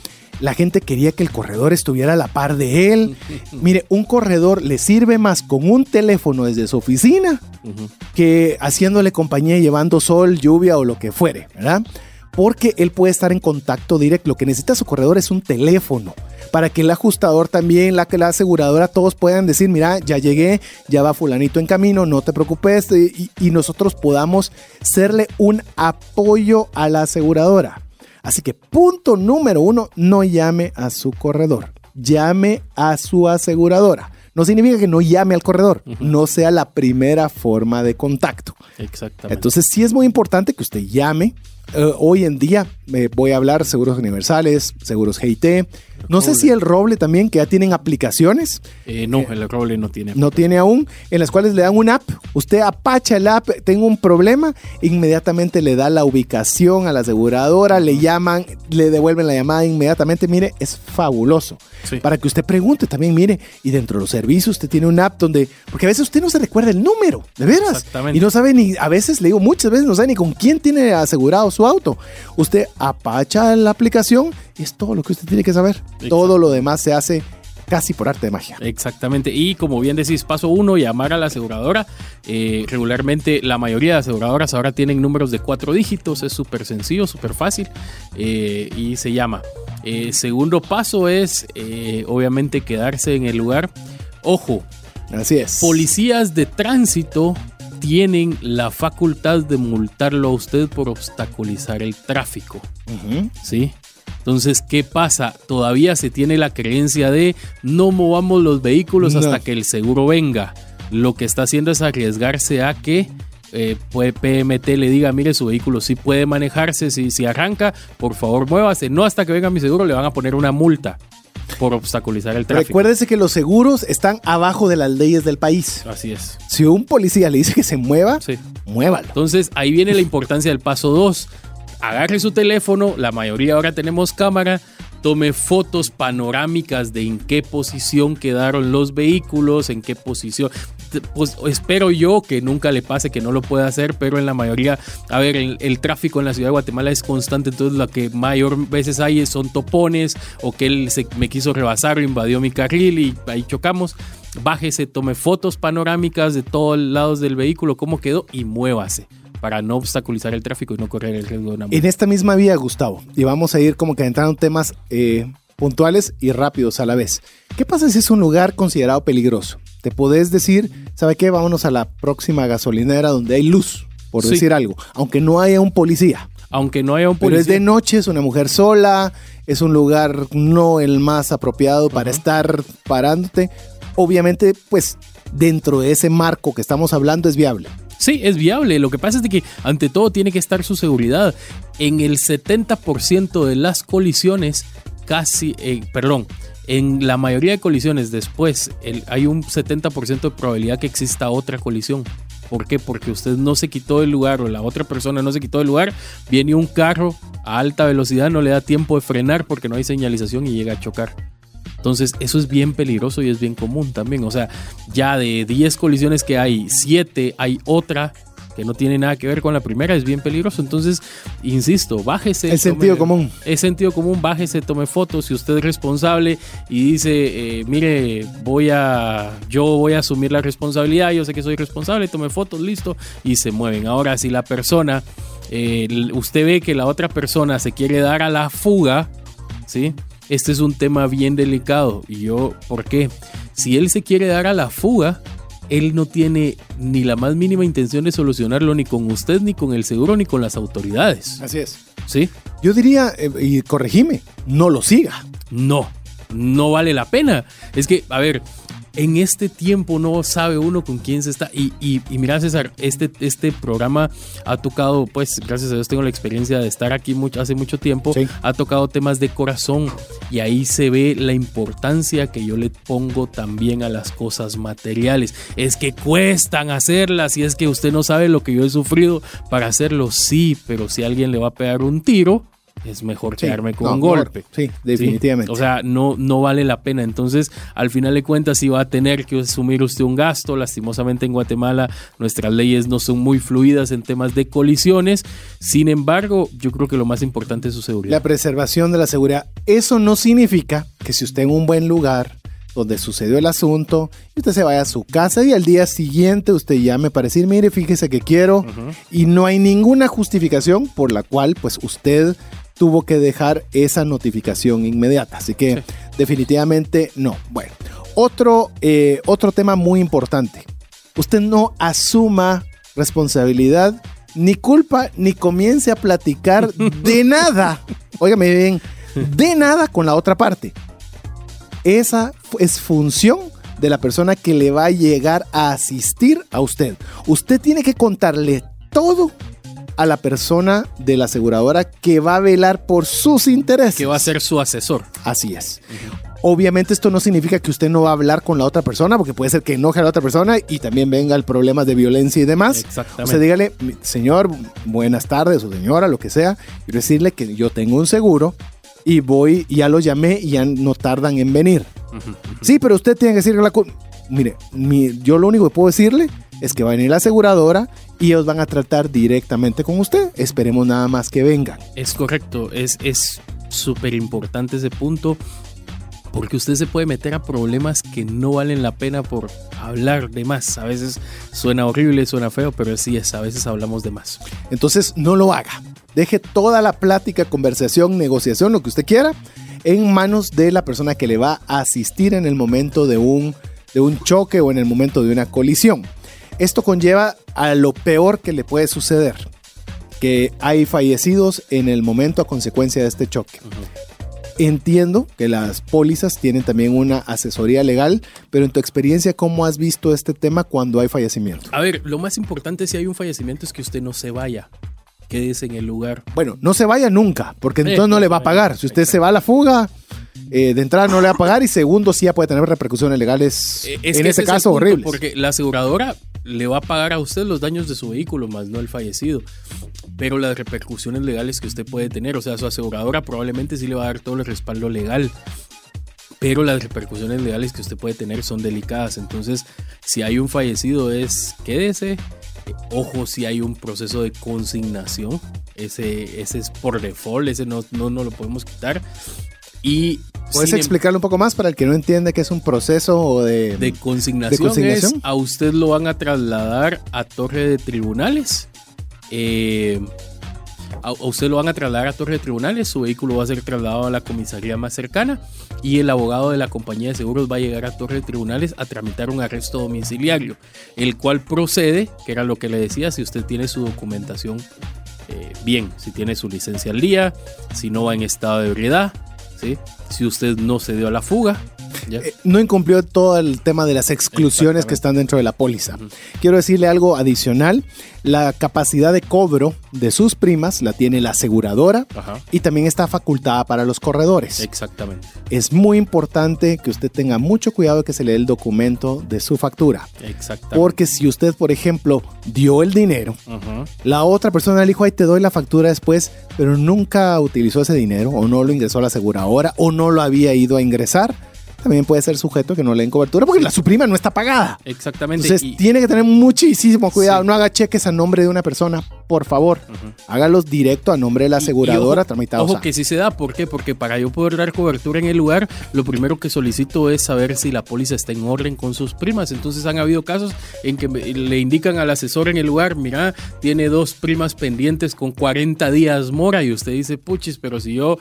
la gente quería que el corredor estuviera a la par de él. <laughs> Mire, un corredor le sirve más con un teléfono desde su oficina que haciéndole compañía llevando sol, lluvia o lo que fuere, ¿verdad? porque él puede estar en contacto directo. Lo que necesita su corredor es un teléfono para que el ajustador también, la que la aseguradora, todos puedan decir, mira, ya llegué, ya va fulanito en camino, no te preocupes y, y nosotros podamos serle un apoyo a la aseguradora. Así que punto número uno, no llame a su corredor, llame a su aseguradora. No significa que no llame al corredor, no sea la primera forma de contacto. Exactamente. Entonces sí es muy importante que usted llame, eh, hoy en día me voy a hablar seguros universales, seguros GIT. No sé si el Roble también, que ya tienen aplicaciones. Eh, no, el Roble no tiene. No tiene aún, en las cuales le dan un app. Usted apacha el app, tengo un problema, inmediatamente le da la ubicación a la aseguradora, le llaman, le devuelven la llamada inmediatamente. Mire, es fabuloso. Para que usted pregunte también, mire, y dentro de los servicios usted tiene un app donde, porque a veces usted no se recuerda el número, de veras. Exactamente. Y no sabe ni, a veces le digo, muchas veces no sabe ni con quién tiene asegurado su auto. Usted apacha la aplicación y es todo lo que usted tiene que saber. Todo lo demás se hace casi por arte de magia. Exactamente. Y como bien decís, paso uno, llamar a la aseguradora. Eh, regularmente la mayoría de aseguradoras ahora tienen números de cuatro dígitos. Es súper sencillo, súper fácil. Eh, y se llama. Eh, segundo paso es, obviamente, quedarse en el lugar. Ojo. Así es. Policías de tránsito tienen la facultad de multarlo a usted por obstaculizar el tráfico. ¿Sí? Entonces, ¿qué pasa? Todavía se tiene la creencia de no movamos los vehículos hasta que el seguro venga. Lo que está haciendo es arriesgarse a que eh, PMT le diga, mire, su vehículo sí puede manejarse, si, si arranca, por favor muévase. No hasta que venga mi seguro le van a poner una multa por obstaculizar el tráfico. Recuérdese que los seguros están abajo de las leyes del país. Así es. Si un policía le dice que se mueva, Sí. muévalo. Entonces ahí viene la importancia del paso 2. Agarre su teléfono, la mayoría ahora tenemos cámara, tome fotos panorámicas de en qué posición quedaron los vehículos, en qué posición. Te- Pues espero yo que nunca le pase que no lo pueda hacer, pero en la mayoría, a ver, el, el tráfico en la ciudad de Guatemala es constante, entonces lo que mayor veces hay son topones o que él se, me quiso rebasar o invadió mi carril y ahí chocamos. Bájese, tome fotos panorámicas de todos lados del vehículo, cómo quedó y muévase para no obstaculizar el tráfico y no correr el riesgo de una En multa. esta misma vía, Gustavo, y vamos a ir como que entrando en temas eh, puntuales y rápidos a la vez. ¿Qué pasa si es un lugar considerado peligroso? Te podés decir, ¿sabe qué? Vámonos a la próxima gasolinera donde hay luz, por Sí. decir algo, aunque no haya un policía. Aunque no haya un Pero es policía. de noche, es una mujer sola, es un lugar no el más apropiado para estar parándote. Obviamente, pues dentro de ese marco que estamos hablando es viable. Sí, es viable. Lo que pasa es de que ante todo tiene que estar su seguridad. En el 70% de las colisiones, casi, eh, perdón, en la mayoría de colisiones después hay un 70% de probabilidad que exista otra colisión. ¿Por qué? Porque usted no se quitó del lugar o la otra persona no se quitó del lugar, viene un carro a alta velocidad, no le da tiempo de frenar porque no hay señalización y llega a chocar. Entonces, eso es bien peligroso y es bien común también. O sea, ya de 10 colisiones que hay, 7 hay otra que no tiene nada que ver con la primera, es bien peligroso. Entonces, insisto, bájese. El sentido común. Es sentido común, bájese, tome fotos. Si usted es responsable y dice, eh, mire, voy a, yo voy a asumir la responsabilidad, yo sé que soy responsable, tome fotos, listo, y se mueven. Ahora, si la persona, eh, usted ve que la otra persona se quiere dar a la fuga, ¿sí? Este es un tema bien delicado. Y yo, ¿por qué? Si él se quiere dar a la fuga, él no tiene ni la más mínima intención de solucionarlo ni con usted, ni con el seguro, ni con las autoridades. Así es. ¿Sí? Yo diría, eh, y corregime, no lo siga. No, no vale la pena. Es que, a ver, en este tiempo no sabe uno con quién se está. Y, y, y mira, César, este, este programa ha tocado, pues, gracias a Dios tengo la experiencia de estar aquí mucho, hace mucho tiempo, Sí. ha tocado temas de corazón. Y ahí se ve la importancia que yo le pongo también a las cosas materiales. Es que cuestan hacerlas y es que usted no sabe lo que yo he sufrido para hacerlo, sí, pero si alguien le va a pegar un tiro, es mejor Sí, quedarme con no, un golpe. Sí, definitivamente. O sea, no, no vale la pena. Entonces, al final de cuentas, sí va a tener que asumir usted un gasto. Lastimosamente en Guatemala nuestras leyes no son muy fluidas en temas de colisiones. Sin embargo, yo creo que lo más importante es su La seguridad. preservación de la seguridad. Eso no significa que si usted en un buen lugar donde sucedió el asunto, y usted se vaya a su casa y al día siguiente usted llame para decir, mire, fíjese que quiero, y no hay ninguna justificación por la cual pues usted tuvo que dejar esa notificación inmediata. Así que Sí. definitivamente no. Bueno, otro, eh, otro tema muy importante. Usted no asuma responsabilidad ni culpa ni comience a platicar <laughs> de nada. Óigame bien, de nada con la otra parte. Esa es función de la persona que le va a llegar a asistir a usted. Usted tiene que contarle todo a la persona de la aseguradora que va a velar por sus intereses. Que va a ser su asesor. Así es. Obviamente esto no significa que usted no va a hablar con la otra persona, porque puede ser que enoje a la otra persona y también venga el problema de violencia y demás. Exactamente. O sea, dígale, "Mi- señor, buenas tardes, o señora, lo que sea, y decirle que yo tengo un seguro y voy, ya lo llamé y ya no tardan en venir. Sí, pero usted tiene que decirle la Mire, mi- yo lo único que puedo decirle es que va a venir la aseguradora y ellos van a tratar directamente con usted. Esperemos nada más que vengan. Es correcto, es es súper importante ese punto porque usted se puede meter a problemas que no valen la pena por hablar de más. A veces suena horrible, suena feo, pero sí es, a veces hablamos de más. Entonces no lo haga. Deje toda la plática, conversación, negociación, lo que usted quiera, en manos de la persona que le va a asistir en el momento de un, de un choque o en el momento de una colisión. Esto conlleva a lo peor que le puede suceder, que hay fallecidos en el momento a consecuencia de este choque. Entiendo que las pólizas tienen también una asesoría legal, pero en tu experiencia, ¿cómo has visto este tema cuando hay fallecimiento? A ver, lo más importante si hay un fallecimiento es que usted no se vaya. Quédese en el lugar. Bueno, no se vaya nunca, porque entonces no le va a pagar. Si usted se va a la fuga, eh, de entrada no le va a pagar y segundo sí ya puede tener repercusiones legales, Eh, es en este caso, horribles. Porque la aseguradora le va a pagar a usted los daños de su vehículo, más no el fallecido. Pero las repercusiones legales que usted puede tener, o sea, su aseguradora probablemente sí le va a dar todo el respaldo legal. Pero las repercusiones legales que usted puede tener son delicadas. Entonces, si hay un fallecido, es quédese. Ojo, si hay un proceso de consignación, ese, ese es por default, ese no, no, no lo podemos quitar. Y ¿Puedes em- explicarlo un poco más para el que no entiende qué es un proceso de, de consignación, consignación? es a usted lo van a trasladar a torre de tribunales. eh, a, a usted lo van a trasladar a torre de tribunales, su vehículo va a ser trasladado a la comisaría más cercana y el abogado de la compañía de seguros va a llegar a torre de tribunales a tramitar un arresto domiciliario, el cual procede, que era lo que le decía, si usted tiene su documentación eh, bien, si tiene su licencia al día, si no va en estado de ebriedad, si usted no se dio a la fuga. Eh, no incumplió todo el tema de las exclusiones que están dentro de la póliza. Quiero decirle algo adicional. La capacidad de cobro de sus primas la tiene la aseguradora y también está facultada para los corredores. Exactamente, Es muy importante que usted tenga mucho cuidado que se le dé el documento de su factura. exactamente. Porque si usted, por ejemplo, dio el dinero, la otra persona le dijo, ay, te doy la factura después, pero nunca utilizó ese dinero o no lo ingresó a la aseguradora o no lo había ido a ingresar, también puede ser sujeto que no le den cobertura porque la su prima no está pagada. Exactamente. Entonces y- tiene que tener muchísimo cuidado. Sí. No haga cheques a nombre de una persona, por favor. Hágalos directo a nombre de la y- y aseguradora ojo, tramitados. Ojo a- que sí se da, ¿por qué? Porque para yo poder dar cobertura en el lugar, lo primero que solicito es saber si la póliza está en orden con sus primas. Entonces han habido casos en que le indican al asesor en el lugar, mira, tiene dos primas pendientes con 40 días mora y usted dice, puchis, pero si yo,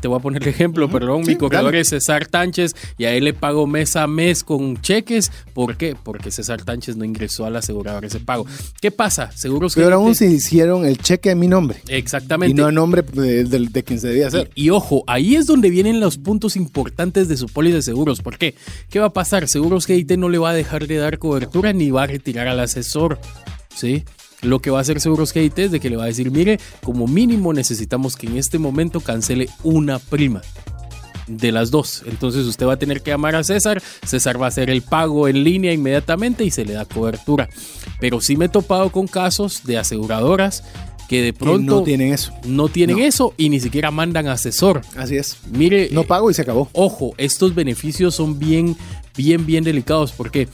te voy a poner el ejemplo, perdón, mi corredor dale. es César Tánchez y a él le pago mes a mes con cheques. ¿Por qué? Porque César Tánchez no ingresó a la aseguradora ese pago. ¿Qué pasa? Seguros Pero aún GNT- si hicieron el cheque a mi nombre Exactamente. y no a nombre de, de- de quien se debía hacer. Y, y ojo, ahí es donde vienen los puntos importantes de su póliza de seguros. ¿Por qué? ¿Qué va a pasar? Seguros GIT no le va a dejar de dar cobertura ni va a retirar al asesor. ¿Sí? Lo que va a hacer Seguros GIT es de que le va a decir, mire, como mínimo necesitamos que en este momento cancele una prima de las dos. Entonces usted va a tener que llamar a César, César va a hacer el pago en línea inmediatamente y se le da cobertura. Pero sí me he topado con casos de aseguradoras que de Que pronto no tienen eso. no tienen No. eso y ni siquiera mandan asesor. Así es. Mire, No eh, pago y se acabó. ojo, estos beneficios son bien, bien, bien delicados porque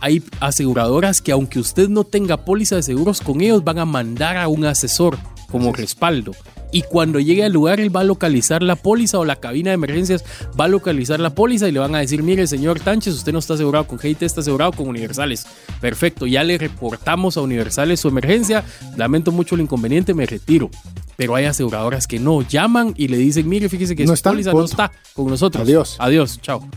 hay aseguradoras que aunque usted no tenga póliza de seguros con ellos, van a mandar a un asesor como respaldo. Y cuando llegue al lugar, él va a localizar la póliza o la cabina de emergencias va a localizar la póliza y le van a decir, mire, señor Tánchez, usted no está asegurado con GIT, está asegurado con Universales. Perfecto, ya le reportamos a Universales su emergencia. Lamento mucho el inconveniente, me retiro. Pero hay aseguradoras que no, llaman y le dicen, mire, fíjese que No su está, póliza no está con nosotros. Adiós. Adiós, chao.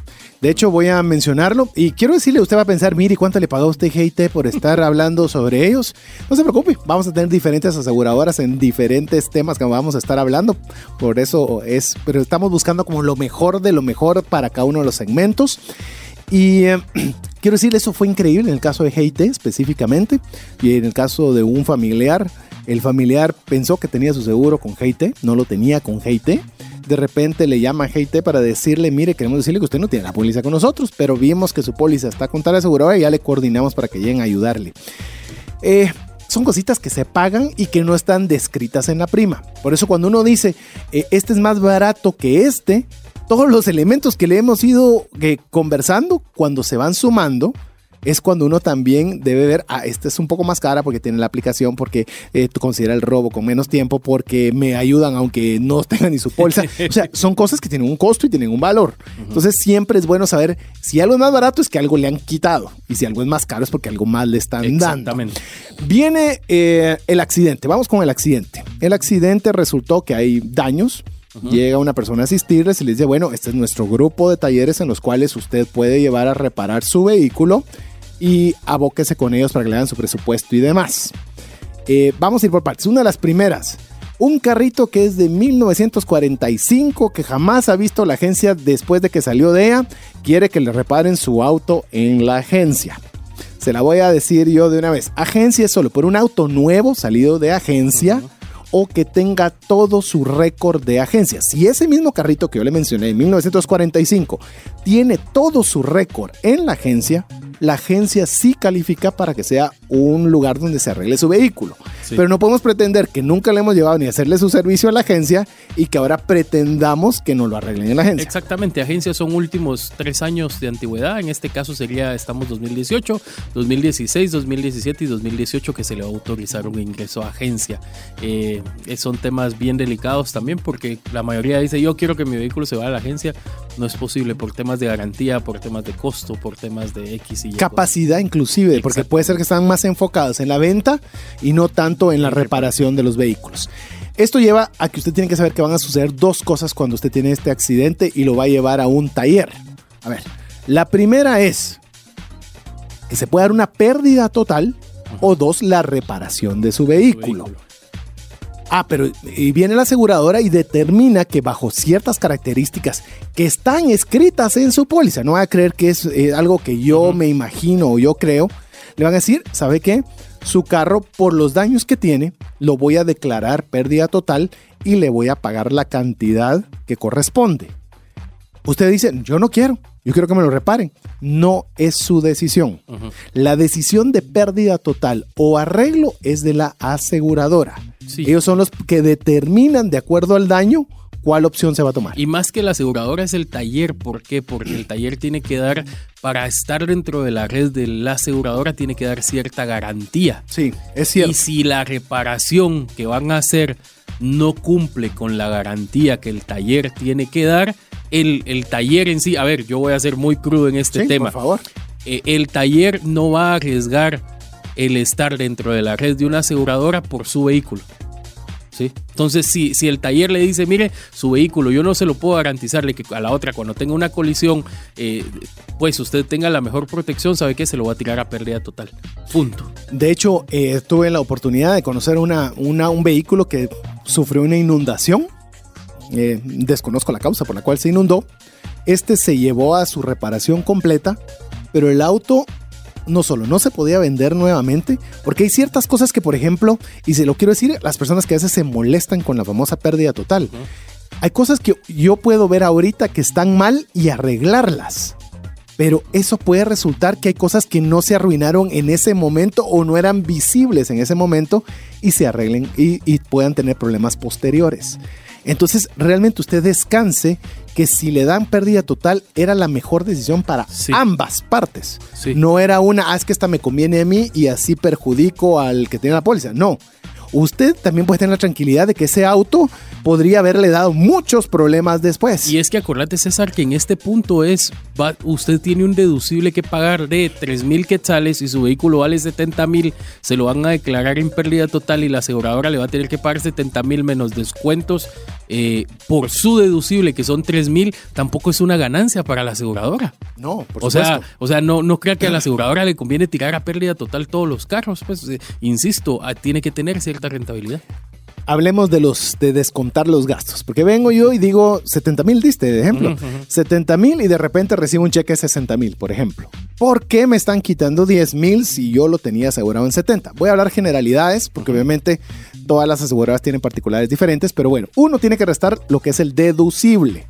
De hecho, voy a mencionarlo y quiero decirle, usted va a pensar, mire, ¿cuánto le pagó usted GIT por estar <laughs> hablando sobre ellos? No se preocupe, vamos a tener diferentes aseguradoras en diferentes temas que vamos a estar hablando. Por eso es, pero estamos buscando como lo mejor de lo mejor para cada uno de los segmentos. Y eh, <clears throat> quiero decirle, eso fue increíble en el caso de GIT específicamente y en el caso de un familiar. El familiar pensó que tenía su seguro con GIT, no lo tenía con GIT de repente le llama a GT para decirle, mire, queremos decirle que usted no tiene la póliza con nosotros, pero vimos que su póliza está con tal aseguradora y ya le coordinamos para que lleguen a ayudarle. Eh, son cositas que se pagan y que no están descritas en la prima. Por eso cuando uno dice, eh, este es más barato que este, todos los elementos que le hemos ido eh, conversando, cuando se van sumando, es cuando uno también debe ver, ah, esta es un poco más cara porque tiene la aplicación, porque eh, tú consideras el robo con menos tiempo, porque me ayudan aunque no <laughs> tengan ni su bolsa. O sea, son cosas que tienen un costo y tienen un valor. Entonces siempre es bueno saber si algo es más barato es que algo le han quitado y si algo es más caro es porque algo más le están dando. Exactamente. Viene eh, el accidente, vamos con el accidente. El accidente resultó que hay daños. Llega una persona a asistirles y les dice, bueno, este es nuestro grupo de talleres en los cuales usted puede llevar a reparar su vehículo y abóquese con ellos para que le hagan su presupuesto y demás. Eh, vamos a ir por partes. Una de las primeras, Un carrito que es de 1945, que jamás ha visto la agencia después de que salió de ella, quiere que le reparen su auto en la agencia. Se la voy a decir yo de una vez. Agencia es solo por un auto nuevo salido de agencia o que tenga todo su récord de agencia. Si ese mismo carrito que yo le mencioné en 1945 tiene todo su récord en la agencia, la agencia sí califica para que sea un lugar donde se arregle su vehículo. Pero no podemos pretender que nunca le hemos llevado ni hacerle su servicio a la agencia y que ahora pretendamos que nos lo arreglen en la agencia. Exactamente, agencias son últimos tres años de antigüedad. En este caso sería, estamos 2018, 2016, 2017 y 2018 que se le va a autorizar un ingreso a agencia. Eh, son temas bien delicados también porque la mayoría dice yo quiero que mi vehículo se vaya a la agencia. No es posible por temas de garantía, por temas de costo, por temas de X Y. Capacidad inclusive, porque puede ser que están más enfocados en la venta y no tanto en la reparación de los vehículos. Esto lleva a que usted tiene que saber que van a suceder dos cosas cuando usted tiene este accidente y lo va a llevar a un taller. A ver, la primera es que se puede dar una pérdida total o dos, la reparación de su vehículo. Ah, pero y viene la aseguradora y determina que bajo ciertas características que están escritas en su póliza, no va a creer que es eh, algo que yo me imagino o yo creo, le van a decir, ¿sabe qué? Su carro, por los daños que tiene, lo voy a declarar pérdida total y le voy a pagar la cantidad que corresponde. Usted dice, yo no quiero, yo quiero que me lo reparen. No es su decisión. La decisión de pérdida total o arreglo es de la aseguradora. Ellos son los que determinan de acuerdo al daño cuál opción se va a tomar. Y más que la aseguradora es el taller. ¿Por qué? Porque el taller tiene que dar, para estar dentro de la red de la aseguradora, tiene que dar cierta garantía. Sí, es cierto. Y si la reparación que van a hacer no cumple con la garantía que el taller tiene que dar, el, el taller en sí, a ver, yo voy a ser muy crudo en este tema. Por favor. Eh, el taller no va a arriesgar el estar dentro de la red de una aseguradora por su vehículo. Entonces, si, si el taller le dice, mire, su vehículo, yo no se lo puedo garantizarle que a la otra, cuando tenga una colisión, eh, pues usted tenga la mejor protección, sabe que se lo va a tirar a pérdida total. Punto. De hecho, eh, tuve la oportunidad de conocer una, una, un vehículo que sufrió una inundación. Eh, desconozco la causa por la cual se inundó. Este se llevó a su reparación completa, pero el auto no solo no se podía vender nuevamente, porque hay ciertas cosas que, por ejemplo, y se lo quiero decir, las personas que a veces se molestan con la famosa pérdida total, hay cosas que yo puedo ver ahorita que están mal y arreglarlas. Pero eso puede resultar que hay cosas que no se arruinaron en ese momento o no eran visibles en ese momento y se arreglen y, y puedan tener problemas posteriores. Entonces, realmente usted descanse que si le dan pérdida total era la mejor decisión para ambas partes. No era una, ah, es que esta me conviene a mí y así perjudico al que tiene la póliza. No, usted también puede tener la tranquilidad de que ese auto podría haberle dado muchos problemas después. Y es que acordate, César, que en este punto es, usted tiene un deducible que pagar de 3 mil quetzales y su vehículo vale 70 mil, se lo van a declarar en pérdida total y la aseguradora le va a tener que pagar 70 mil menos descuentos eh, por su deducible, que son 3 mil, tampoco es una ganancia para la aseguradora. No, por o Sea, o sea, no, no crea que a la aseguradora le conviene tirar a pérdida total todos los carros. Pues, eh, insisto, ah, tiene que tener cierta rentabilidad hablemos de los de descontar los gastos. Porque vengo yo y digo 70 mil, diste de ejemplo. 70 mil y de repente recibo un cheque de 60 mil, por ejemplo. ¿Por qué me están quitando 10 mil si yo lo tenía asegurado en 70? Voy a hablar generalidades, porque obviamente todas las aseguradoras tienen particulares diferentes, pero bueno, uno tiene que restar lo que es el deducible.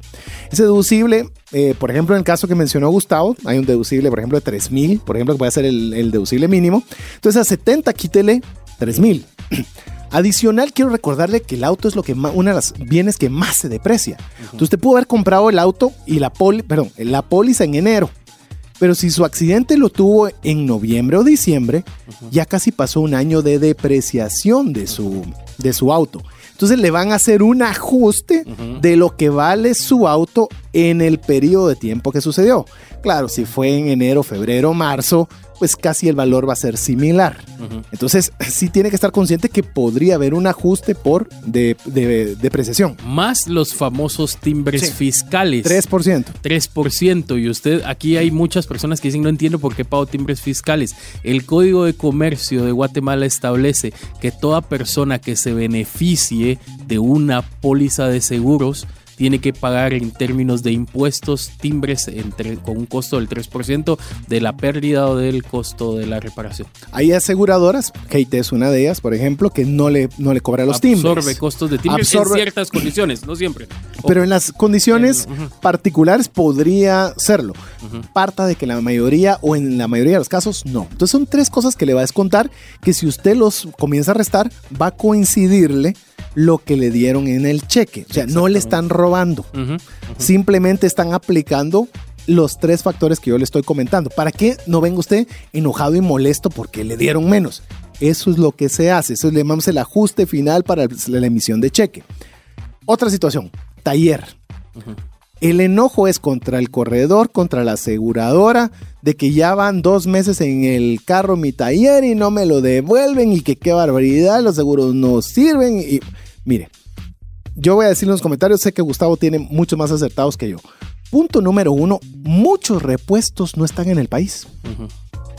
Ese deducible, eh, por ejemplo, en el caso que mencionó Gustavo, hay un deducible, por ejemplo, de 3 mil, por ejemplo, que puede ser el, el deducible mínimo. Entonces a 70 quítele 3 mil. <clears throat> Adicional, quiero recordarle que el auto es lo que uno de los bienes que más se deprecia. Entonces, usted pudo haber comprado el auto y la, poli, perdón, la póliza en enero. Pero si su accidente lo tuvo en noviembre o diciembre, ya casi pasó un año de depreciación de su, de su auto. Entonces le van a hacer un ajuste de lo que vale su auto en el periodo de tiempo que sucedió. Claro, si fue en enero, febrero, marzo, pues casi el valor va a ser similar. Entonces, sí tiene que estar consciente que podría haber un ajuste por de, depreciación. Más los famosos timbres fiscales. 3%. 3%. Y usted, aquí hay muchas personas que dicen, no entiendo por qué pago timbres fiscales. El Código de Comercio de Guatemala establece que toda persona que se beneficie de una póliza de seguros tiene que pagar en términos de impuestos, timbres entre, con un costo del 3% de la pérdida o del costo de la reparación. Hay aseguradoras, Kate es una de ellas, por ejemplo, que no le, no le cobra los timbres. Absorbe costos de timbres en ciertas condiciones, no siempre. Pero en las condiciones particulares podría serlo. Parta de que la mayoría o en la mayoría de los casos no. Entonces son tres cosas que le va a descontar que si usted los comienza a restar va a coincidirle lo que le dieron en el cheque. O sea, no le están robando. Simplemente están aplicando los tres factores que yo le estoy comentando. ¿Para qué no venga usted enojado y molesto porque le dieron menos? Eso es lo que se hace. Eso le llamamos el ajuste final para la emisión de cheque. Otra situación, taller. El enojo es contra el corredor, contra la aseguradora, de que ya van dos meses en el carro mi taller y no me lo devuelven y que qué barbaridad, los seguros no sirven. Y mire, yo voy a decir en los comentarios, sé que Gustavo tiene muchos más acertados que yo. Punto número uno, muchos repuestos no están en el país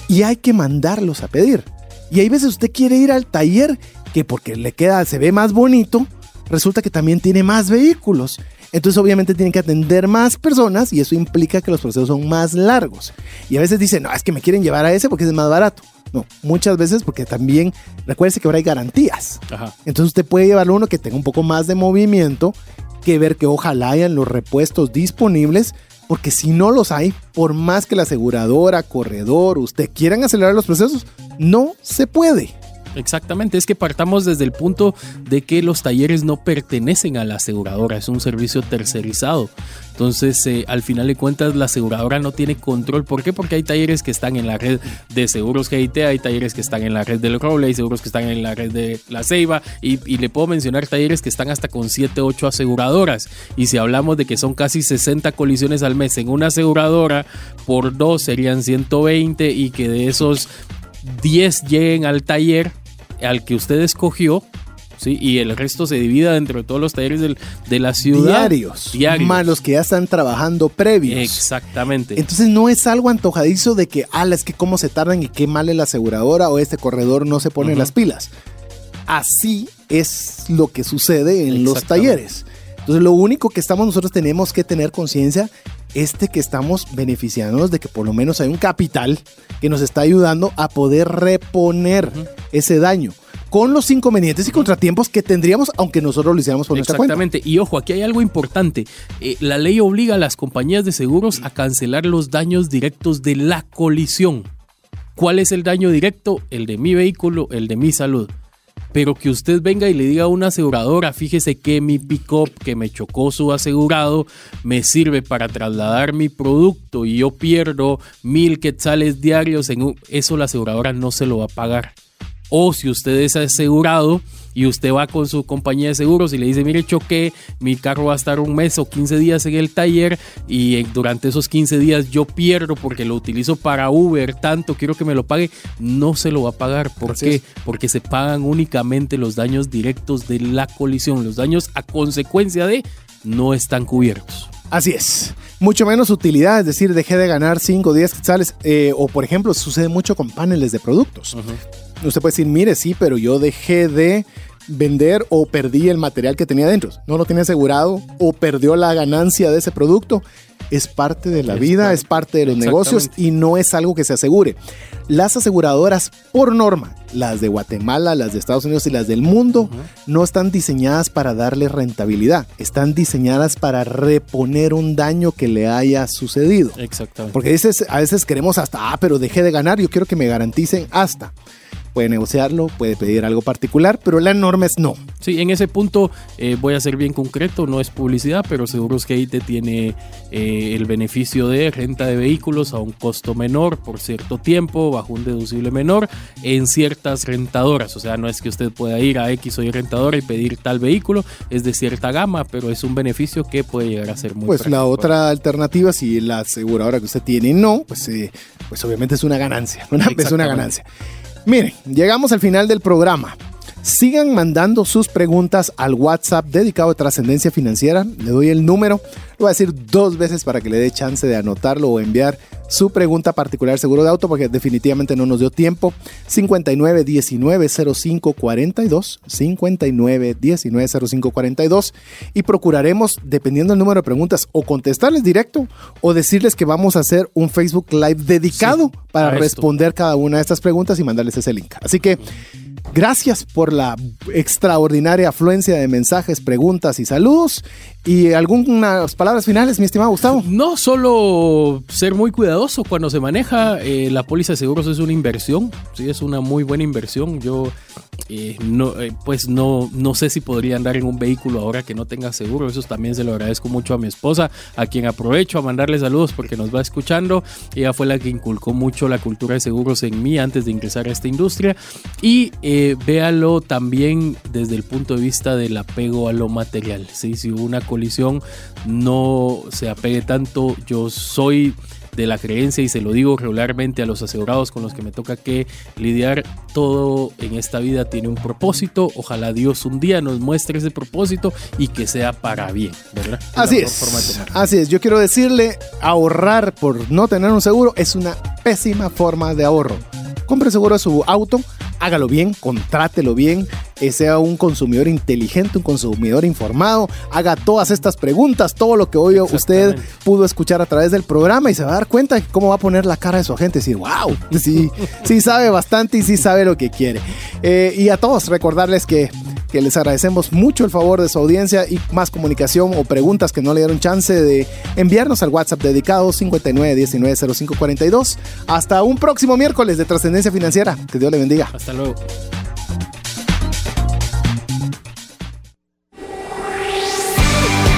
y hay que mandarlos a pedir. Y hay veces usted quiere ir al taller que porque le queda, se ve más bonito, resulta que también tiene más vehículos. Entonces obviamente tienen que atender más personas y eso implica que los procesos son más largos. Y a veces dicen, no, es que me quieren llevar a ese porque es más barato. No, muchas veces porque también, recuérdese que ahora hay garantías. Entonces usted puede llevarlo uno que tenga un poco más de movimiento, que ver que ojalá hayan los repuestos disponibles, porque si no los hay, por más que la aseguradora, corredor, usted quieran acelerar los procesos, no se puede. Exactamente, es que partamos desde el punto de que los talleres no pertenecen a la aseguradora, es un servicio tercerizado. Entonces, eh, al final de cuentas, la aseguradora no tiene control. ¿Por qué? Porque hay talleres que están en la red de seguros GIT, hay talleres que están en la red del Roble, hay seguros que están en la red de la Ceiba, y, le puedo mencionar talleres que están hasta con 7, 8 aseguradoras. Y si hablamos de que son casi 60 colisiones al mes en una aseguradora, por dos serían 120 y que de esos 10 lleguen al taller al que usted escogió, ¿sí? y el resto se divida dentro de todos los talleres de la ciudad. Diarios, diarios. Más los que ya están trabajando previos. Exactamente. Entonces no es algo antojadizo de que, ala, es que cómo se tardan y qué mal es la aseguradora o este corredor no se pone las pilas. Así es lo que sucede en los talleres. Entonces lo único que estamos nosotros tenemos que tener conciencia este que estamos beneficiándonos de que por lo menos hay un capital que nos está ayudando a poder reponer ese daño con los inconvenientes y contratiempos que tendríamos aunque nosotros lo hiciéramos por nuestra cuenta. Exactamente. Y ojo, aquí hay algo importante. Eh, la ley obliga a las compañías de seguros a cancelar los daños directos de la colisión. ¿Cuál es el daño directo? El de mi vehículo, el de mi salud pero que usted venga y le diga a una aseguradora, fíjese que mi pick-up que me chocó su asegurado me sirve para trasladar mi producto y yo pierdo mil quetzales diarios, en eso la aseguradora no se lo va a pagar. O si usted es asegurado y usted va con su compañía de seguros y le dice, mire, choqué, mi carro va a estar un mes o 15 días en el taller y durante esos 15 días yo pierdo porque lo utilizo para Uber, tanto quiero que me lo pague, no se lo va a pagar. ¿Por qué? Porque se pagan únicamente los daños directos de la colisión, los daños a consecuencia de no están cubiertos. Así es. Mucho menos utilidad, es decir, dejé de ganar 5 o 10 quetzales. o, por ejemplo, sucede mucho con paneles de productos. Usted puede decir, mire, sí, pero yo dejé de vender o perdí el material que tenía dentro. No lo tiene asegurado o perdió la ganancia de ese producto. Es parte de la vida, es parte de los negocios y no es algo que se asegure. Las aseguradoras, por norma, las de Guatemala, las de Estados Unidos y las del mundo, no están diseñadas para darle rentabilidad. Están diseñadas para reponer un daño que le haya sucedido. Exactamente. Porque a veces, a veces queremos hasta, ah, pero dejé de ganar, yo quiero que me garanticen hasta puede negociarlo, puede pedir algo particular, pero la norma es no. Sí, en ese punto eh, voy a ser bien concreto, no es publicidad, pero Seguros GIT tiene eh, el beneficio de renta de vehículos a un costo menor por cierto tiempo, bajo un deducible menor, en ciertas rentadoras. O sea, no es que usted pueda ir a X o Y rentadora y pedir tal vehículo, es de cierta gama, pero es un beneficio que puede llegar a ser muy Pues la otra alternativa, si la aseguradora que usted tiene no, pues, eh, pues obviamente es una ganancia, es una ganancia. Miren, llegamos al final del programa. Sigan mandando sus preguntas al WhatsApp dedicado a trascendencia financiera. Le doy el número. Lo voy a decir dos veces para que le dé chance de anotarlo o enviar su pregunta particular seguro de auto porque definitivamente no nos dio tiempo. 59 19 05 42 59 19 05 42 y procuraremos, dependiendo del número de preguntas, o contestarles directo o decirles que vamos a hacer un Facebook Live dedicado para responder cada una de estas preguntas y mandarles ese link. Así que Gracias por la extraordinaria afluencia de mensajes, preguntas y saludos. ¿Y algunas palabras finales, mi estimado Gustavo? No, solo ser muy cuidadoso cuando se maneja. Eh, la póliza de seguros es una inversión, sí, es una muy buena inversión. Yo eh, no, eh, pues no, no sé si podría andar en un vehículo ahora que no tenga seguro. Eso también se lo agradezco mucho a mi esposa, a quien aprovecho a mandarle saludos porque nos va escuchando. Ella fue la que inculcó mucho la cultura de seguros en mí antes de ingresar a esta industria. Y véalo también desde el punto de vista del apego a lo material. ¿sí? Si hubo una colisión, no se apegue tanto. Yo soy de la creencia y se lo digo regularmente a los asegurados con los que me toca que lidiar todo en esta vida tiene un propósito. Ojalá Dios un día nos muestre ese propósito y que sea para bien verdad así es así es. Yo quiero decirle ahorrar por no tener un seguro es una pésima forma de ahorro. Compre seguro a su auto hágalo bien, contrátelo bien, sea un consumidor inteligente, un consumidor informado, haga todas estas preguntas, todo lo que hoy usted pudo escuchar a través del programa y se va a dar cuenta de cómo va a poner la cara de su agente y decir, wow, <laughs> sí, sí sabe bastante y sí sabe lo que quiere. Eh, y a todos recordarles que que les agradecemos mucho el favor de su audiencia y más comunicación o preguntas que no le dieron chance de enviarnos al WhatsApp dedicado 59190542. Hasta un próximo miércoles de Trascendencia Financiera. Que Dios le bendiga. Hasta luego.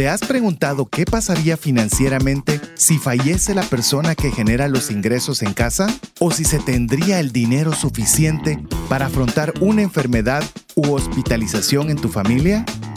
¿Te has preguntado qué pasaría financieramente si fallece la persona que genera los ingresos en casa? ¿O si se tendría el dinero suficiente para afrontar una enfermedad u hospitalización en tu familia?